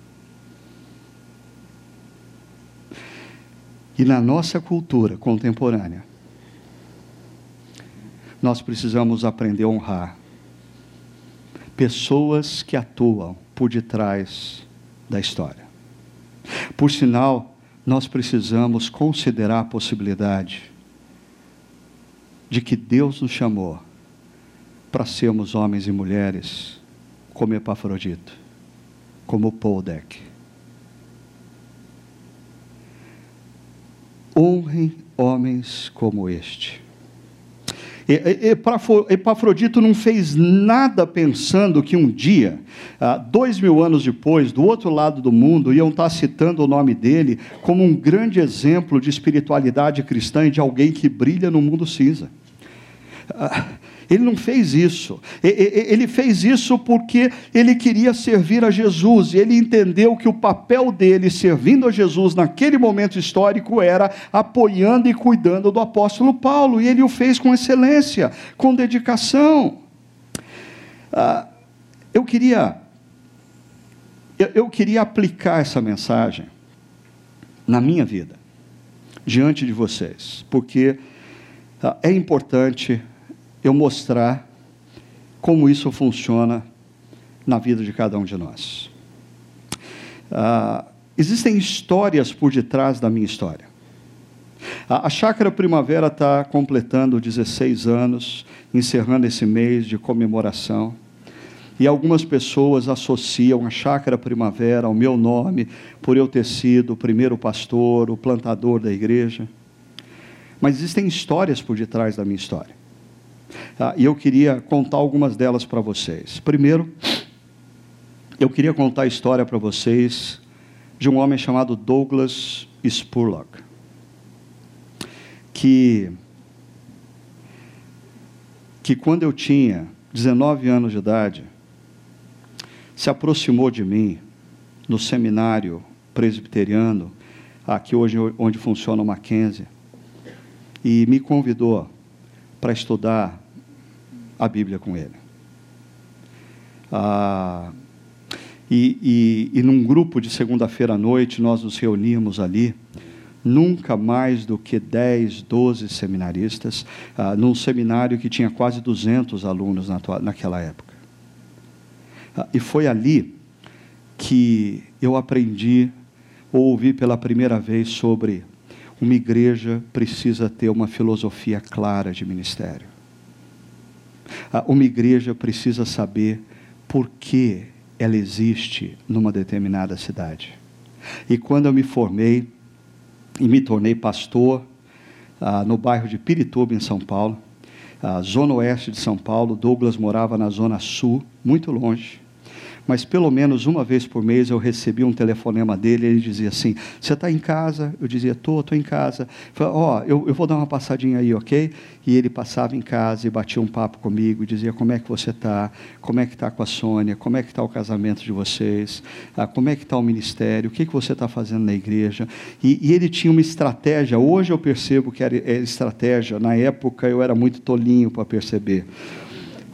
E na nossa cultura contemporânea, nós precisamos aprender a honrar pessoas que atuam por detrás da história. Por sinal, nós precisamos considerar a possibilidade de que Deus nos chamou para sermos homens e mulheres como Epafrodito, como Poldek honrem homens como este. Epafrodito não fez nada pensando que um dia, ah, dois mil anos depois, do outro lado do mundo, iam estar citando o nome dele como um grande exemplo de espiritualidade cristã e de alguém que brilha no mundo cinza. Ele não fez isso. Ele fez isso porque ele queria servir a Jesus. E ele entendeu que o papel dele servindo a Jesus naquele momento histórico era apoiando e cuidando do apóstolo Paulo. E ele o fez com excelência, com dedicação. Ah, eu queria eu queria aplicar essa mensagem na minha vida, diante de vocês, porque ah, é importante eu mostrar como isso funciona na vida de cada um de nós. Ah, existem histórias por detrás da minha história. A, a Chácara Primavera está completando 16 anos, encerrando esse mês de comemoração. E algumas pessoas associam a Chácara Primavera ao meu nome, por eu ter sido o primeiro pastor, o plantador da igreja. Mas existem histórias por detrás da minha história. Ah, e eu queria contar algumas delas para vocês. Primeiro, eu queria contar a história para vocês de um homem chamado Douglas Spurlock, que, que quando eu tinha 19 anos de idade, se aproximou de mim no seminário presbiteriano, aqui hoje onde funciona o Mackenzie, e me convidou para estudar a Bíblia com ele. Ah, e, e, e num grupo de segunda-feira à noite, nós nos reuníamos ali, nunca mais do que 10, 12 seminaristas, ah, num seminário que tinha quase 200 alunos na, naquela época. Ah, e foi ali que eu aprendi, ou ouvi pela primeira vez sobre uma igreja precisa ter uma filosofia clara de ministério. Ah, uma igreja precisa saber por que ela existe numa determinada cidade. E quando eu me formei e me tornei pastor ah, no bairro de Pirituba, em São Paulo, a zona oeste de São Paulo, Douglas morava na zona sul, muito longe mas pelo menos uma vez por mês eu recebia um telefonema dele ele dizia assim: Você está em casa? Eu dizia: Estou, estou em casa. Ó, oh, eu, eu vou dar uma passadinha aí, ok? E ele passava em casa e batia um papo comigo dizia: Como é que você está? Como é que está com a Sônia? Como é que está o casamento de vocês? Ah, como é que está o ministério? O que, que você está fazendo na igreja? E, e, ele tinha uma estratégia. Hoje eu percebo que era, era estratégia. Na época eu era muito tolinho para perceber.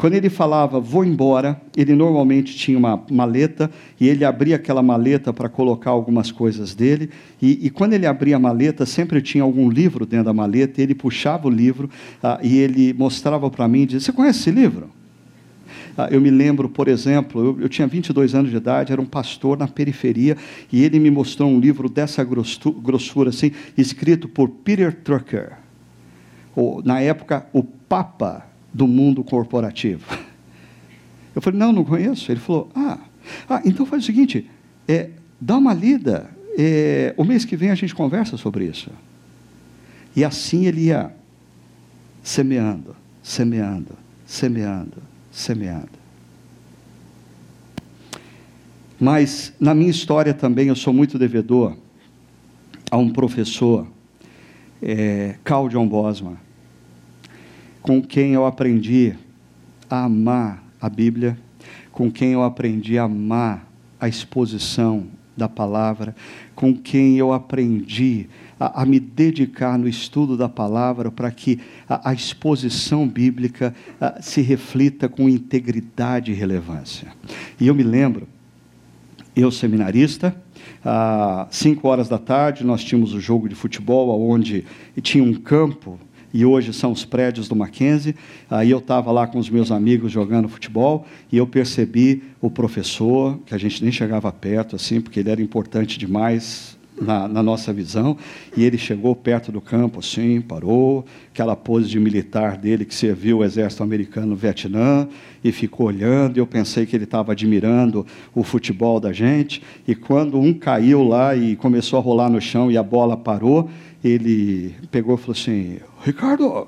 Quando ele falava vou embora, ele normalmente tinha uma maleta e ele abria aquela maleta para colocar algumas coisas dele. E, e, quando ele abria a maleta, sempre tinha algum livro dentro da maleta. E ele puxava o livro ah, e ele mostrava para mim e dizia: Você conhece esse livro? Ah, eu me lembro, por exemplo, eu, eu, tinha 22 anos de idade, era um pastor na periferia, e ele me mostrou um livro dessa grossura, assim, escrito por Peter Drucker. Ou, na época, o Papa do mundo corporativo. Eu falei, não, não conheço. Ele falou, ah, ah então faz o seguinte, é, dá uma lida, é, o mês que vem a gente conversa sobre isso. E assim ele ia semeando, semeando, semeando, semeando. Mas na minha história também eu sou muito devedor a um professor, é, Carl John Bosman, com quem eu aprendi a amar a Bíblia, com quem eu aprendi a amar a exposição da palavra, com quem eu aprendi a, a me dedicar no estudo da palavra para que a, a, exposição bíblica a, se reflita com integridade e relevância. E eu me lembro, eu seminarista, às cinco horas da tarde nós tínhamos o jogo de futebol, onde tinha um campo e hoje são os prédios do Mackenzie. Aí eu estava lá com os meus amigos jogando futebol e eu percebi o professor, que a gente nem chegava perto, assim, porque ele era importante demais na, na, nossa visão, e ele chegou perto do campo, assim, parou, aquela pose de militar dele que serviu o exército americano no Vietnã, e ficou olhando, e eu pensei que ele estava admirando o futebol da gente, e quando um caiu lá e começou a rolar no chão e a bola parou, ele pegou e falou assim: Ricardo,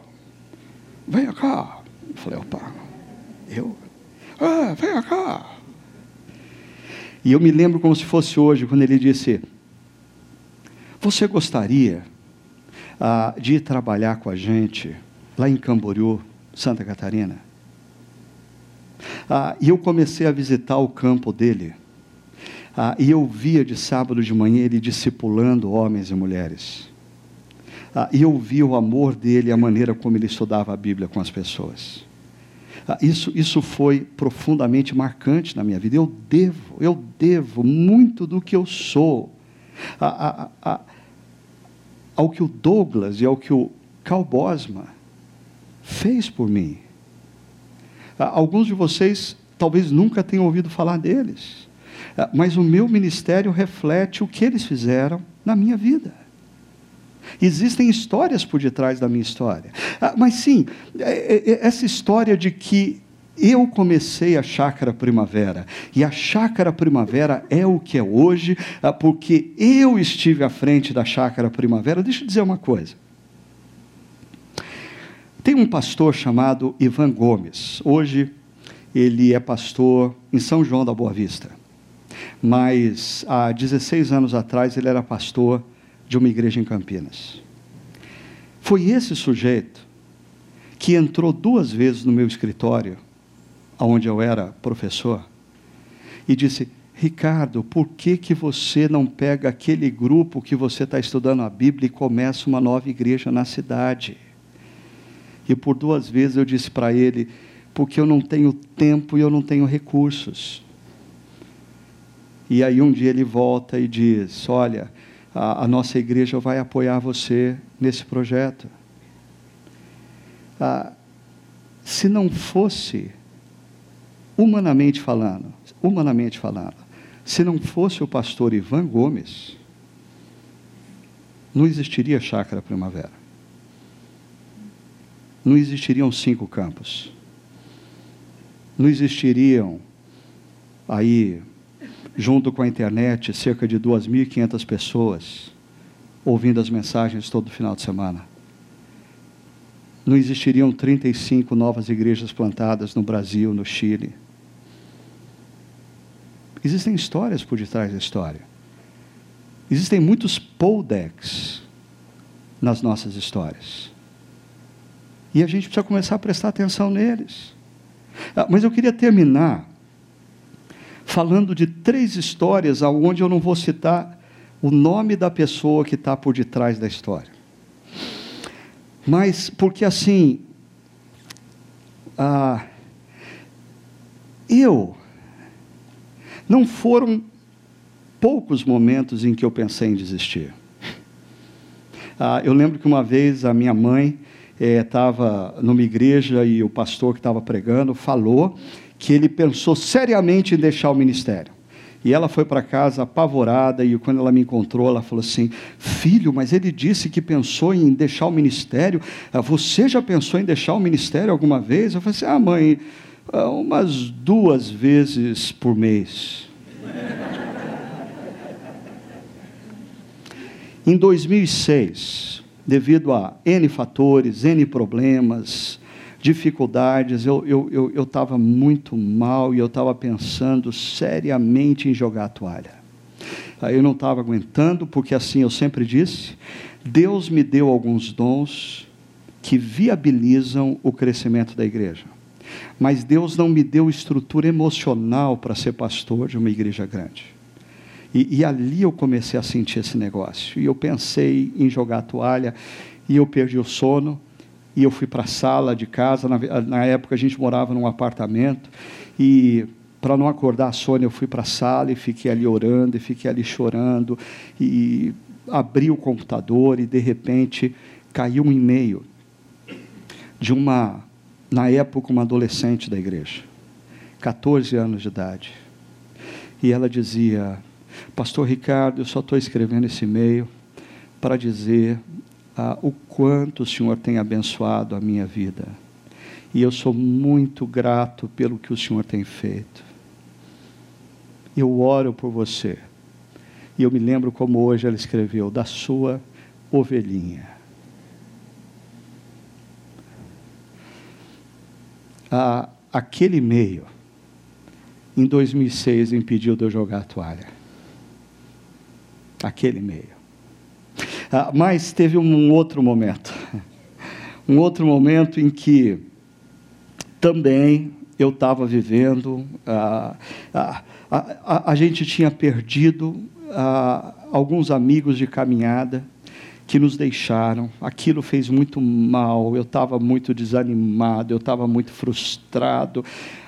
venha cá. Eu falei: opa, eu? Ah, venha cá. E eu me lembro como se fosse hoje, quando ele disse: Você gostaria ah, de ir trabalhar com a gente lá em Camboriú, Santa Catarina? Ah, e eu comecei a visitar o campo dele. Ah, e eu via de sábado de manhã ele discipulando homens e mulheres ah, e eu vi o amor dele, a maneira como ele estudava a Bíblia com as pessoas. Ah, isso, isso foi profundamente marcante na minha vida. Eu devo, eu devo muito do que eu sou a, a, a, ao que o Douglas e ao que o Cal Bosma fez por mim. Ah, alguns de vocês talvez nunca tenham ouvido falar deles, ah, mas o meu ministério reflete o que eles fizeram na minha vida. Existem histórias por detrás da minha história. Ah, mas sim, é, é, é, essa história de que eu comecei a chácara primavera, e a chácara primavera é o que é hoje, porque eu estive à frente da chácara primavera. Deixa eu dizer uma coisa. Tem um pastor chamado Ivan Gomes. Hoje ele é pastor em São João da Boa Vista. Mas há 16 anos atrás ele era pastor de uma igreja em Campinas. Foi esse sujeito que entrou duas vezes no meu escritório, onde eu era professor, e disse: Ricardo, por que, que você não pega aquele grupo que você está estudando a Bíblia e começa uma nova igreja na cidade? E por duas vezes eu disse para ele: porque eu não tenho tempo e eu não tenho recursos. E aí um dia ele volta e diz: Olha, a, a nossa igreja vai apoiar você nesse projeto. Ah, se não fosse, humanamente falando, humanamente falando, se não fosse o pastor Ivan Gomes, não existiria Chácara Primavera não existiriam cinco campos. Não existiriam aí, junto com a internet, cerca de 2.500 pessoas ouvindo as mensagens todo final de semana. Não existiriam 35 novas igrejas plantadas no Brasil, no Chile. Existem histórias por detrás da história. Existem muitos poldecks nas nossas histórias. E a gente precisa começar a prestar atenção neles. Ah, mas eu queria terminar falando de três histórias onde eu não vou citar o nome da pessoa que está por detrás da história. Mas porque assim, ah, eu não foram poucos momentos em que eu pensei em desistir. Ah, eu lembro que uma vez a minha mãe estava é, numa igreja e o pastor que estava pregando falou que ele pensou seriamente em deixar o ministério. E ela foi para casa apavorada, e quando ela me encontrou, ela falou assim: Filho, mas ele disse que pensou em deixar o ministério. Ah, você já pensou em deixar o ministério alguma vez? Eu falei assim: Ah, mãe, ah, umas duas vezes por mês. em 2006, devido a N fatores, N problemas, dificuldades, eu estava eu, eu, eu muito mal e eu estava pensando seriamente em jogar a toalha. Aí eu não estava aguentando, porque assim eu sempre disse, Deus me deu alguns dons que viabilizam o crescimento da igreja. Mas Deus não me deu estrutura emocional para ser pastor de uma igreja grande. E, e, ali eu comecei a sentir esse negócio. E eu pensei em jogar a toalha, e eu perdi o sono, e eu fui para a sala de casa. Na, na, época a gente morava num apartamento, e para não acordar a Sônia, eu fui para a sala e fiquei ali orando, e fiquei ali chorando, e abri o computador, e de repente caiu um e-mail de uma, na época, uma adolescente da igreja, 14 anos de idade. E ela dizia: Pastor Ricardo, eu só estou escrevendo esse e-mail para dizer ah, o quanto o Senhor tem abençoado a minha vida. E eu sou muito grato pelo que o Senhor tem feito. Eu oro por você. E eu me lembro como hoje ela escreveu, da sua ovelhinha. Ah, aquele e-mail, em 2006, impediu de eu jogar a toalha aquele meio. Ah, mas teve um outro momento, um outro momento em que também eu estava vivendo, ah, ah, a, a, gente tinha perdido alguns amigos de caminhada, que nos deixaram. Aquilo fez muito mal, eu estava muito desanimado, eu estava muito frustrado,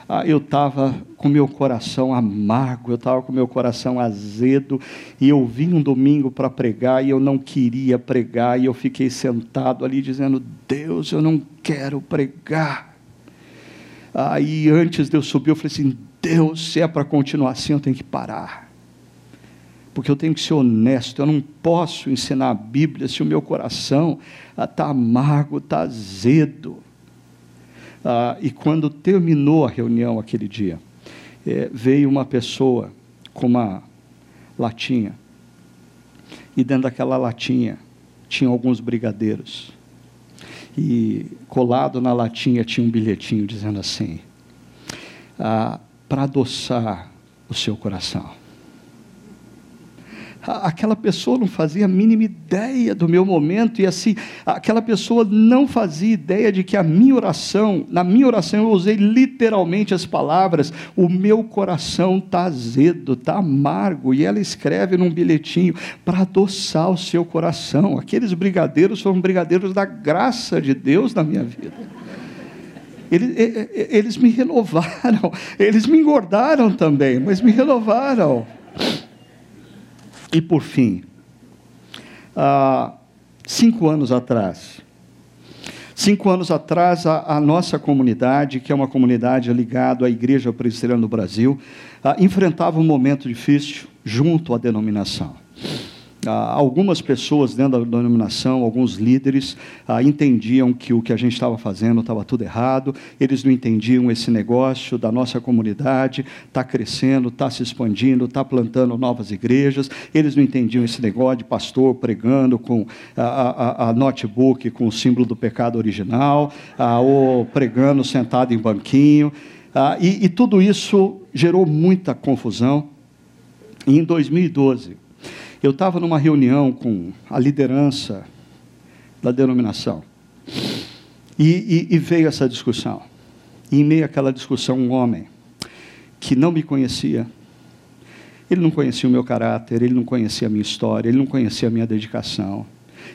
ah, eu estava com meu coração amargo, eu estava com meu coração azedo, e eu vim um domingo para pregar e eu não queria pregar, e eu fiquei sentado ali dizendo: Deus, eu não quero pregar. Aí antes de eu subir, eu falei assim: Deus, se é para continuar assim, eu tenho que parar porque eu tenho que ser honesto, eu não posso ensinar a Bíblia se o meu coração está amargo, está azedo. Ah, e quando terminou a reunião aquele dia, é, veio uma pessoa com uma latinha, e dentro daquela latinha tinha alguns brigadeiros. E colado na latinha tinha um bilhetinho dizendo assim: ah, para adoçar o seu coração aquela pessoa não fazia a mínima ideia do meu momento, e assim, aquela pessoa não fazia ideia de que a minha oração, na minha oração eu usei literalmente as palavras: o meu coração está azedo, está amargo, e ela escreve num bilhetinho para adoçar o seu coração. Aqueles brigadeiros foram brigadeiros da graça de Deus na minha vida. Eles, eles me renovaram, eles me engordaram também, mas me renovaram. E por fim, há cinco anos atrás, cinco anos atrás, a, a, nossa comunidade, que é uma comunidade ligada à Igreja Presbiteriana do Brasil, ah, enfrentava um momento difícil junto à denominação. Ah, algumas pessoas dentro da denominação, alguns líderes, ah, entendiam que o que a gente estava fazendo estava tudo errado, eles não entendiam esse negócio da nossa comunidade, está crescendo, está se expandindo, está plantando novas igrejas, eles não entendiam esse negócio de pastor pregando com a, a, a notebook com o símbolo do pecado original, ah, ou pregando sentado em banquinho, ah, e, e tudo isso gerou muita confusão. E em 2012, eu estava numa reunião com a liderança da denominação e, e, e veio essa discussão. E em meio àquela discussão, um homem que não me conhecia, ele não conhecia o meu caráter, ele não conhecia a minha história, ele não conhecia a minha dedicação,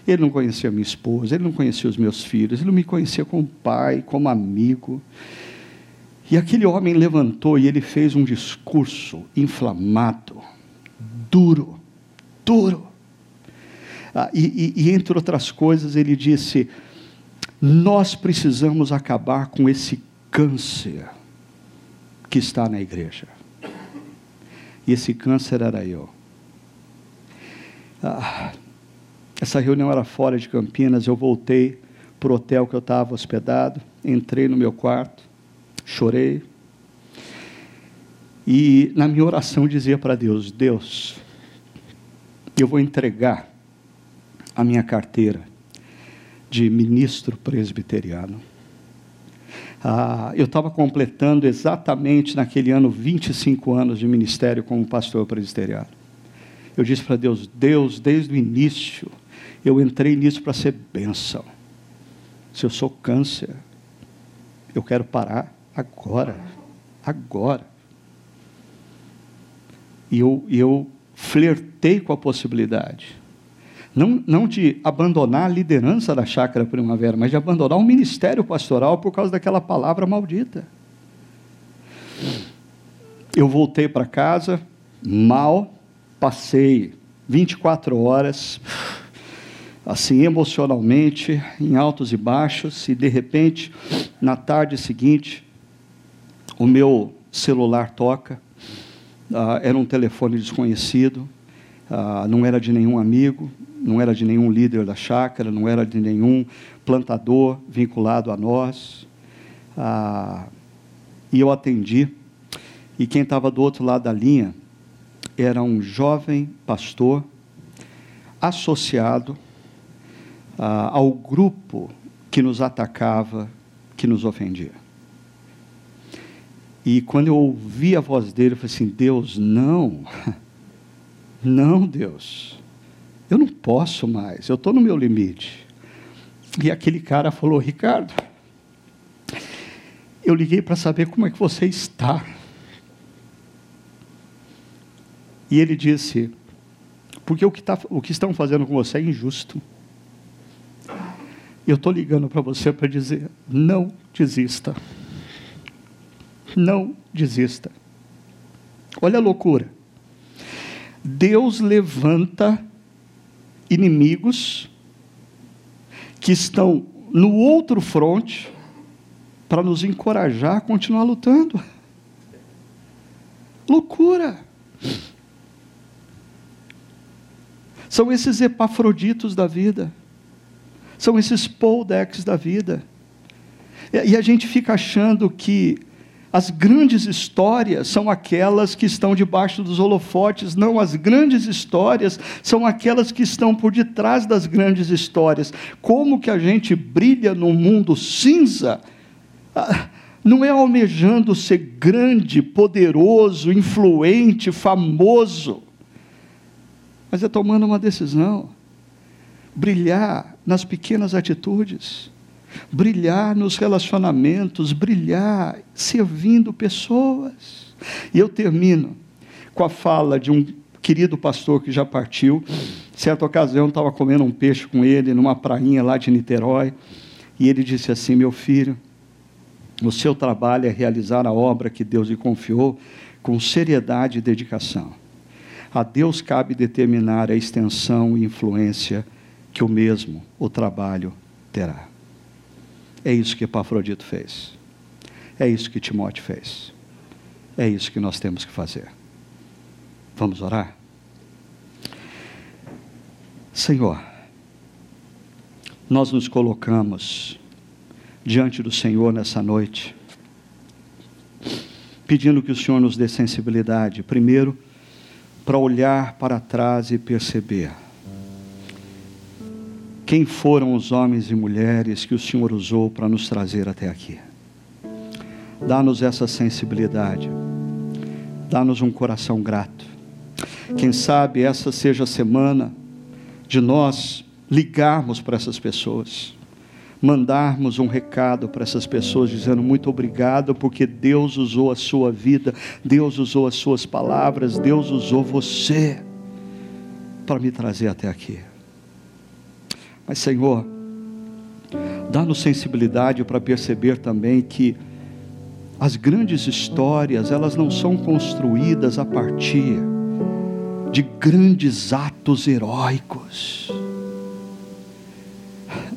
ele não conhecia a minha esposa, ele não conhecia os meus filhos, ele não me conhecia como pai, como amigo. E aquele homem levantou e ele fez um discurso inflamado, duro, duro. Ah, e, e, e, entre outras coisas, ele disse: Nós precisamos acabar com esse câncer que está na igreja. E esse câncer era eu. Ah, essa reunião era fora de Campinas, eu voltei para o hotel que eu estava hospedado, entrei no meu quarto, chorei. E na minha oração dizia para Deus: Deus, eu vou entregar a minha carteira de ministro presbiteriano. Ah, eu estava completando exatamente naquele ano 25 anos de ministério como pastor presbiteriano. Eu disse para Deus: Deus, desde o início, eu entrei nisso para ser bênção. Se eu sou câncer, eu quero parar agora. Agora. E eu, eu flertei com a possibilidade. Não, não de abandonar a liderança da chácara primavera, mas de abandonar o ministério pastoral por causa daquela palavra maldita. Eu voltei para casa, mal, passei 24 horas, assim, emocionalmente, em altos e baixos, e de repente, na tarde seguinte, o meu celular toca ah, era um telefone desconhecido, ah, não era de nenhum amigo, não era de nenhum líder da chácara, não era de nenhum plantador vinculado a nós. Ah, e eu atendi, e quem estava do outro lado da linha era um jovem pastor associado ah, ao grupo que nos atacava, que nos ofendia. E quando eu ouvi a voz dele, eu falei assim: Deus, não, não, Deus, eu não posso mais, eu estou no meu limite. E aquele cara falou: Ricardo, eu liguei para saber como é que você está. E ele disse: porque o que, tá, o que estão fazendo com você é injusto. Eu estou ligando para você para dizer: não desista. Não desista. Olha a loucura. Deus levanta inimigos que estão no outro fronte para nos encorajar a continuar lutando. Loucura! São esses epafroditos da vida. São esses poldex da vida. E a gente fica achando que as grandes histórias são aquelas que estão debaixo dos holofotes, não, as grandes histórias são aquelas que estão por detrás das grandes histórias. Como que a gente brilha num mundo cinza? Ah, não é almejando ser grande, poderoso, influente, famoso, mas é tomando uma decisão. Brilhar nas pequenas atitudes brilhar nos relacionamentos, brilhar servindo pessoas. E eu termino com a fala de um querido pastor que já partiu. Certa ocasião, estava comendo um peixe com ele numa prainha lá de Niterói, e ele disse assim: Meu filho, o seu trabalho é realizar a obra que Deus lhe confiou com seriedade e dedicação. A Deus cabe determinar a extensão e influência que o mesmo, o trabalho, terá. É isso que Epafrodito fez. É isso que Timóteo fez. É isso que nós temos que fazer. Vamos orar? Senhor, nós nos colocamos diante do Senhor nessa noite, pedindo que o Senhor nos dê sensibilidade, primeiro, para olhar para trás e perceber quem foram os homens e mulheres que o Senhor usou para nos trazer até aqui. Dá-nos essa sensibilidade, dá-nos um coração grato. Quem sabe essa seja a semana de nós ligarmos para essas pessoas, mandarmos um recado para essas pessoas dizendo muito obrigado porque Deus usou a sua vida, Deus usou as suas palavras, Deus usou você para me trazer até aqui. Mas, Senhor, dá-nos sensibilidade para perceber também que as grandes histórias, elas não são construídas a partir de grandes atos heróicos.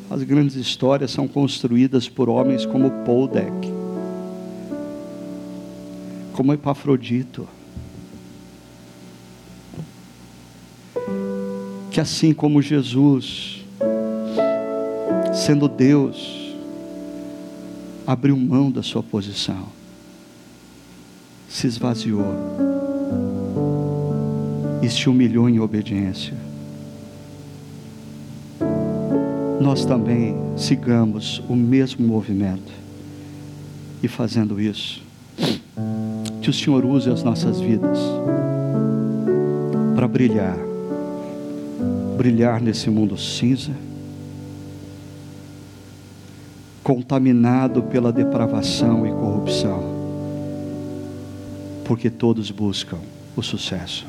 As grandes histórias são construídas por homens como Poldek, como Epafrodito, que assim como Jesus, sendo Deus, abriu mão da sua posição, se esvaziou e se humilhou em obediência. Nós também sigamos o mesmo movimento e fazendo isso, que o Senhor use as nossas vidas para brilhar, brilhar nesse mundo cinza contaminado pela depravação e corrupção, porque todos buscam o sucesso.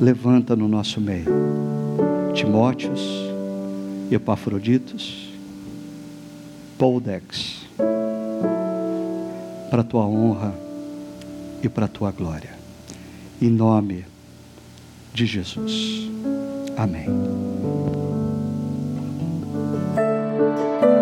Levanta no nosso meio Timóteos, Epafroditos, Poldex, para a tua honra e para a tua glória. Em nome de Jesus. Amém. Thank you.